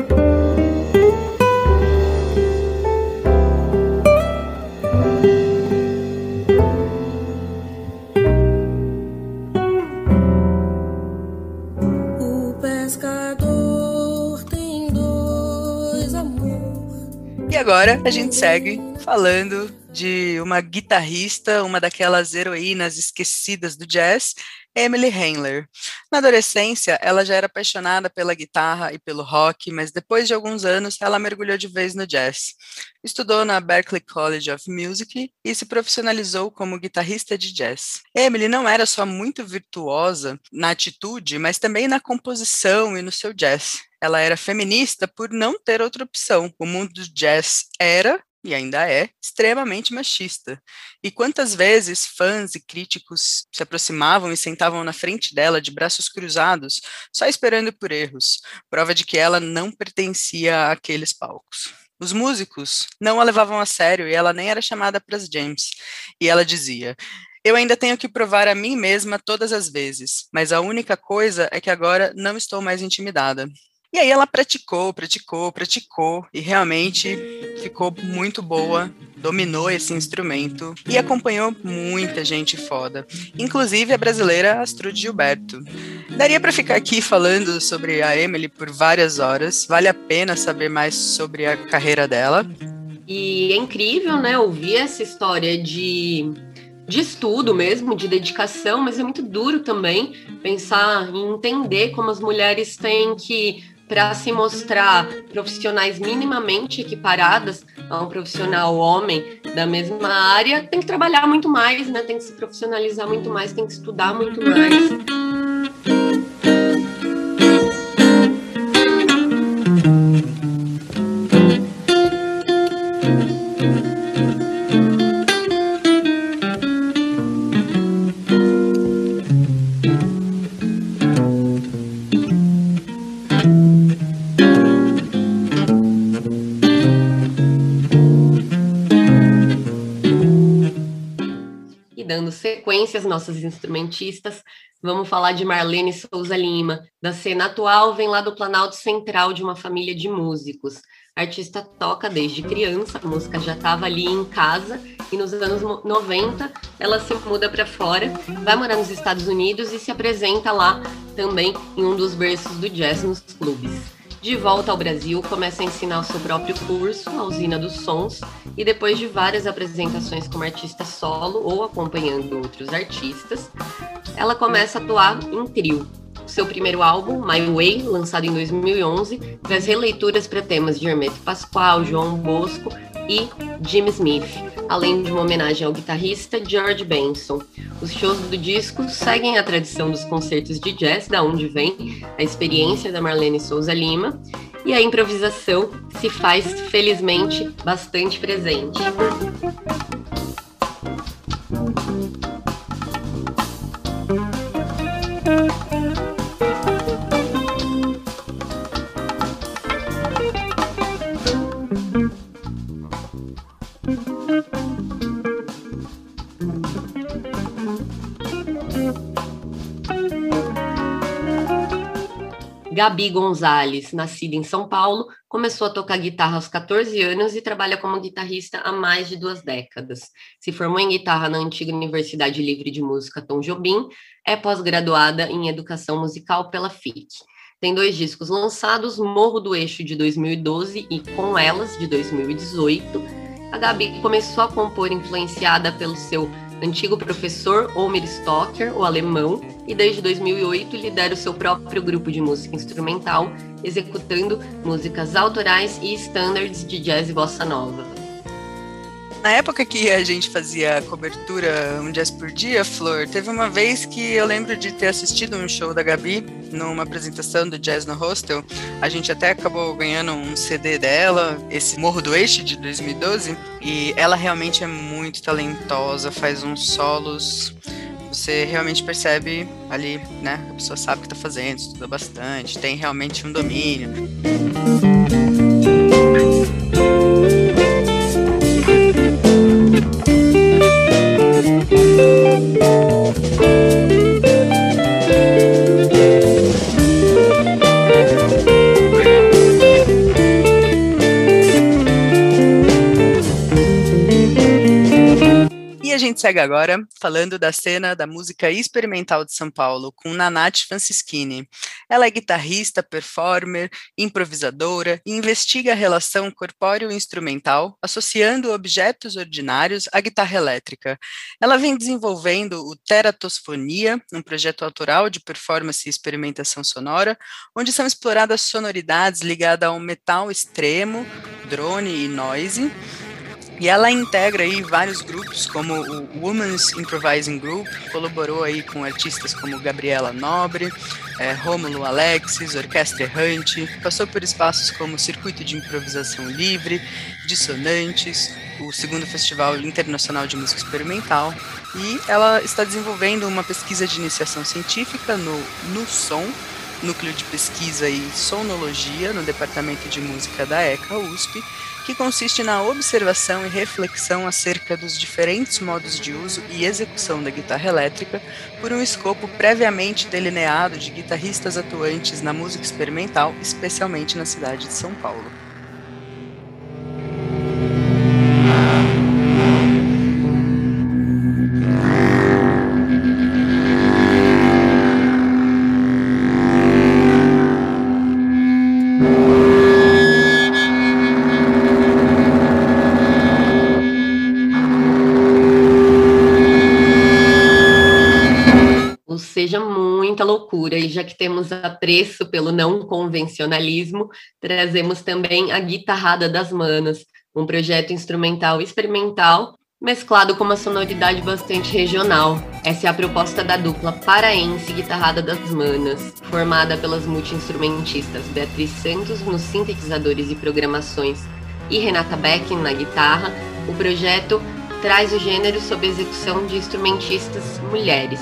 Speaker 23: Agora a gente segue falando de uma guitarrista, uma daquelas heroínas esquecidas do jazz, Emily Handler. Na adolescência, ela já era apaixonada pela guitarra e pelo rock, mas depois de alguns anos, ela mergulhou de vez no jazz. Estudou na Berklee College of Music e se profissionalizou como guitarrista de jazz. Emily não era só muito virtuosa na atitude, mas também na composição e no seu jazz. Ela era feminista por não ter outra opção. O mundo do jazz era e ainda é, extremamente machista. E quantas vezes fãs e críticos se aproximavam e sentavam na frente dela de braços cruzados, só esperando por erros, prova de que ela não pertencia àqueles palcos. Os músicos não a levavam a sério e ela nem era chamada para as jams. E ela dizia: eu ainda tenho que provar a mim mesma todas as vezes, mas a única coisa é que agora não estou mais intimidada. E aí ela praticou, praticou, praticou e realmente ficou muito boa, dominou esse instrumento e acompanhou muita gente foda, inclusive a brasileira Astrud Gilberto. Daria para ficar aqui falando sobre a Emily por várias horas, vale a pena saber mais sobre a carreira dela.
Speaker 16: E é incrível, né, ouvir essa história de de estudo mesmo, de dedicação, mas é muito duro também pensar em entender como as mulheres têm que para se mostrar profissionais minimamente equiparadas a um profissional homem da mesma área, tem que trabalhar muito mais, né? Tem que se profissionalizar muito mais, tem que estudar muito mais. Nossas instrumentistas, vamos falar de Marlene Souza Lima. Da cena atual, vem lá do Planalto Central de uma família de músicos. A artista toca desde criança, a música já estava ali em casa, e nos anos 90 ela se muda para fora, vai morar nos Estados Unidos e se apresenta lá também em um dos berços do jazz nos clubes. De volta ao Brasil, começa a ensinar o seu próprio curso, a Usina dos Sons, e depois de várias apresentações como artista solo ou acompanhando outros artistas, ela começa a atuar em trio. Seu primeiro álbum, My Way, lançado em 2011, traz releituras para temas de Hermeto Pascoal, João Bosco e Jim Smith, além de uma homenagem ao guitarrista George Benson. Os shows do disco seguem a tradição dos concertos de jazz, da onde vem a experiência da Marlene Souza Lima, e a improvisação se faz, felizmente, bastante presente. Gabi Gonzalez, nascida em São Paulo, começou a tocar guitarra aos 14 anos e trabalha como guitarrista há mais de duas décadas. Se formou em guitarra na antiga Universidade Livre de Música Tom Jobim, é pós-graduada em Educação Musical pela FIC. Tem dois discos lançados, Morro do Eixo de 2012 e Com Elas de 2018. A Gabi começou a compor influenciada pelo seu antigo professor Omer Stocker, o alemão, e desde 2008 lidera o seu próprio grupo de música instrumental, executando músicas autorais e standards de jazz e bossa nova.
Speaker 23: Na época que a gente fazia cobertura um jazz por dia, Flor, teve uma vez que eu lembro de ter assistido um show da Gabi numa apresentação do Jazz no Hostel. A gente até acabou ganhando um CD dela, esse Morro do Eixo de 2012, e ela realmente é muito talentosa, faz uns solos você realmente percebe ali, né? A pessoa sabe o que está fazendo, estuda bastante, tem realmente um domínio. E gente segue agora falando da cena da música experimental de São Paulo com Nanate Francischini. Ela é guitarrista, performer, improvisadora e investiga a relação corpóreo-instrumental, associando objetos ordinários à guitarra elétrica. Ela vem desenvolvendo o Teratosfonia, um projeto autoral de performance e experimentação sonora, onde são exploradas sonoridades ligadas ao metal extremo, drone e noise e ela integra aí vários grupos, como o Women's Improvising Group, colaborou aí com artistas como Gabriela Nobre, é, Rômulo Alexis, Orquestra Errante, passou por espaços como Circuito de Improvisação Livre, Dissonantes, o segundo Festival Internacional de Música Experimental, e ela está desenvolvendo uma pesquisa de iniciação científica no, no Som, Núcleo de Pesquisa e Sonologia, no Departamento de Música da ECA USP, que consiste na observação e reflexão acerca dos diferentes modos de uso e execução da guitarra elétrica por um escopo previamente delineado de guitarristas atuantes na música experimental, especialmente na cidade de São Paulo.
Speaker 16: Loucura, e já que temos apreço pelo não convencionalismo, trazemos também a Guitarrada das Manas, um projeto instrumental experimental mesclado com uma sonoridade bastante regional. Essa é a proposta da dupla paraense Guitarrada das Manas, formada pelas multi-instrumentistas Beatriz Santos nos sintetizadores e programações e Renata Beck na guitarra. O projeto traz o gênero sob execução de instrumentistas mulheres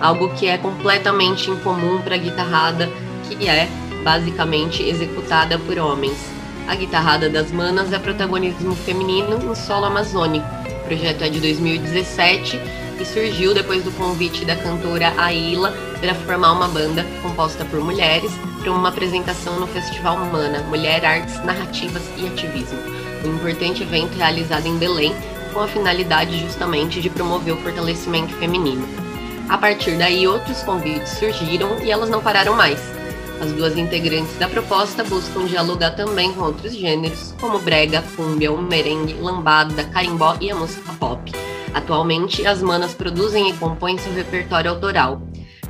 Speaker 16: algo que é completamente incomum para a guitarrada, que é basicamente executada por homens. A guitarrada das manas é protagonismo feminino no solo amazônico. O projeto é de 2017 e surgiu depois do convite da cantora Aila para formar uma banda composta por mulheres para uma apresentação no Festival Humana, Mulher, Artes, Narrativas e Ativismo, um importante evento realizado em Belém com a finalidade justamente de promover o fortalecimento feminino. A partir daí, outros convites surgiram e elas não pararam mais. As duas integrantes da proposta buscam dialogar também com outros gêneros, como brega, fúmbia, o merengue, lambada, carimbó e a música pop. Atualmente, as manas produzem e compõem seu repertório autoral.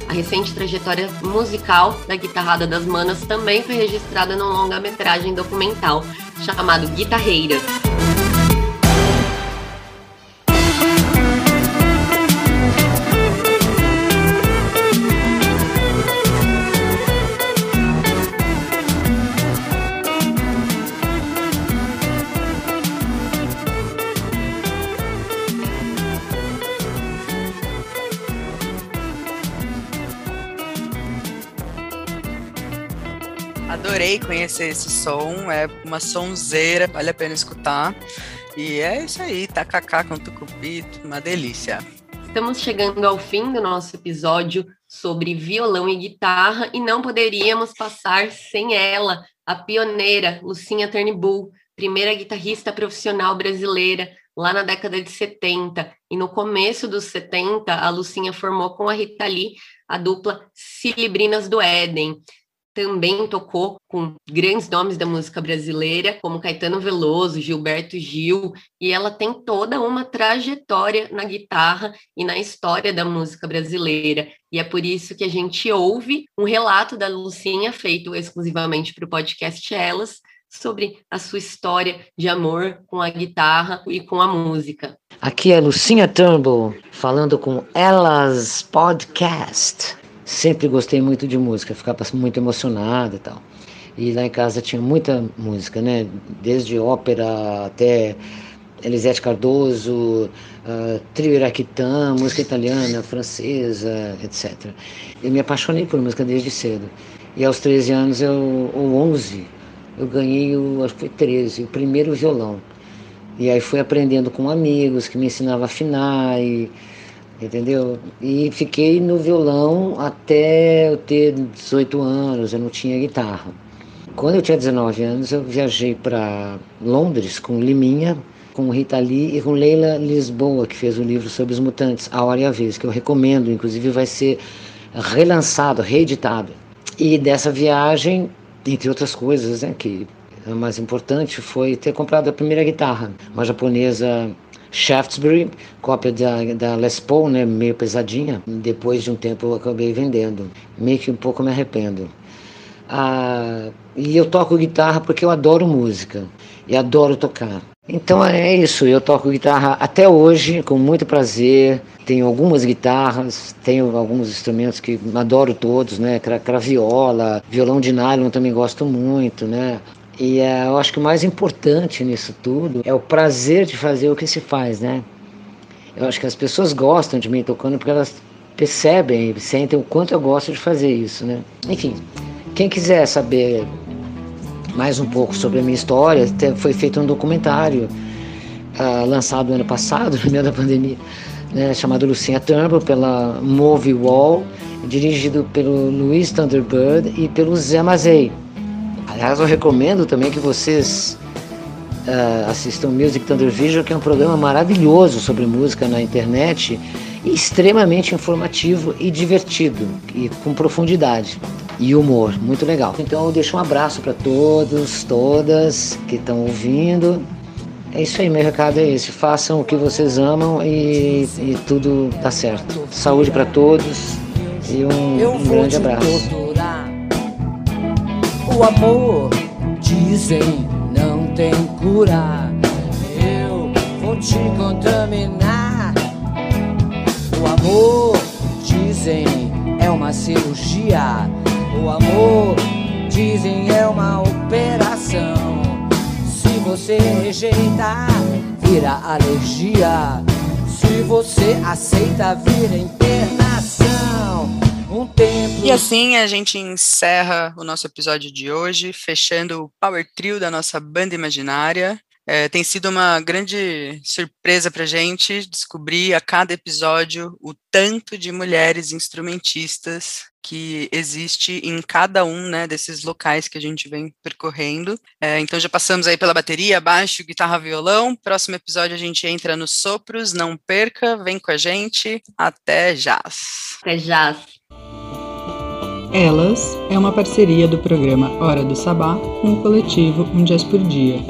Speaker 16: A recente trajetória musical da guitarrada das manas também foi registrada num longa-metragem documental chamado Guitarreiras.
Speaker 23: Adorei conhecer esse som, é uma sonzeira, vale a pena escutar. E é isso aí, tacacá com tucupi, uma delícia.
Speaker 16: Estamos chegando ao fim do nosso episódio sobre violão e guitarra e não poderíamos passar sem ela, a pioneira Lucinha Turnbull, primeira guitarrista profissional brasileira lá na década de 70. E no começo dos 70, a Lucinha formou com a Rita Lee a dupla Cilibrinas do Éden também tocou com grandes nomes da música brasileira, como Caetano Veloso, Gilberto Gil, e ela tem toda uma trajetória na guitarra e na história da música brasileira. E é por isso que a gente ouve um relato da Lucinha feito exclusivamente para o podcast Elas, sobre a sua história de amor com a guitarra e com a música.
Speaker 26: Aqui é Lucinha Turnbull falando com Elas Podcast. Sempre gostei muito de música, ficava muito emocionado e tal. E lá em casa tinha muita música, né? Desde ópera até Elisete Cardoso, uh, Trio Iraquitã, música italiana, francesa, etc. Eu me apaixonei por música desde cedo. E aos 13 anos, eu, ou 11, eu ganhei, o, acho que foi 13, o primeiro violão. E aí fui aprendendo com amigos que me ensinavam a afinar e entendeu? E fiquei no violão até eu ter 18 anos, eu não tinha guitarra. Quando eu tinha 19 anos, eu viajei para Londres com Liminha, com Rita Lee e com Leila Lisboa, que fez o livro sobre os mutantes, A Hora e a Vez, que eu recomendo, inclusive vai ser relançado, reeditado. E dessa viagem, entre outras coisas, né, que a mais importante foi ter comprado a primeira guitarra, uma japonesa Shaftesbury, cópia da, da Les Paul, né, meio pesadinha. Depois de um tempo eu acabei vendendo. Meio que um pouco me arrependo. Ah, e eu toco guitarra porque eu adoro música e adoro tocar. Então é isso, eu toco guitarra até hoje com muito prazer. Tenho algumas guitarras, tenho alguns instrumentos que adoro todos, né? Craviola, violão de nylon também gosto muito, né? E uh, eu acho que o mais importante nisso tudo é o prazer de fazer o que se faz, né? Eu acho que as pessoas gostam de mim tocando porque elas percebem, sentem o quanto eu gosto de fazer isso, né? Enfim, quem quiser saber mais um pouco sobre a minha história, foi feito um documentário uh, lançado ano passado, [laughs] no meio da pandemia, né, chamado Lucinha Turnbull, pela Movie Wall, dirigido pelo Luiz Thunderbird e pelo Zé Mazei. Aliás, eu recomendo também que vocês uh, assistam Music Thunder Vision, que é um programa maravilhoso sobre música na internet, extremamente informativo e divertido, e com profundidade e humor, muito legal. Então eu deixo um abraço para todos, todas que estão ouvindo. É isso aí, meu recado é esse. Façam o que vocês amam e, e tudo dá certo. Saúde para todos e um, um grande abraço.
Speaker 27: O amor, dizem, não tem cura. Eu vou te contaminar. O amor, dizem, é uma cirurgia. O amor, dizem, é uma operação. Se você rejeitar, vira alergia. Se você aceita, vira internação um tempo.
Speaker 23: E assim a gente encerra o nosso episódio de hoje, fechando o Power Trio da nossa banda imaginária. É, tem sido uma grande surpresa para gente descobrir a cada episódio o tanto de mulheres instrumentistas que existe em cada um né, desses locais que a gente vem percorrendo. É, então já passamos aí pela bateria, baixo, guitarra, violão. Próximo episódio a gente entra nos sopros. Não perca, vem com a gente. Até jazz.
Speaker 16: Até jazz.
Speaker 28: Elas é uma parceria do programa Hora do Sabá com o coletivo Um Jazz por Dia.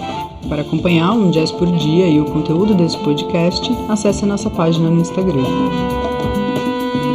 Speaker 28: Para acompanhar Um Jazz por Dia e o conteúdo desse podcast, acesse a nossa página no Instagram.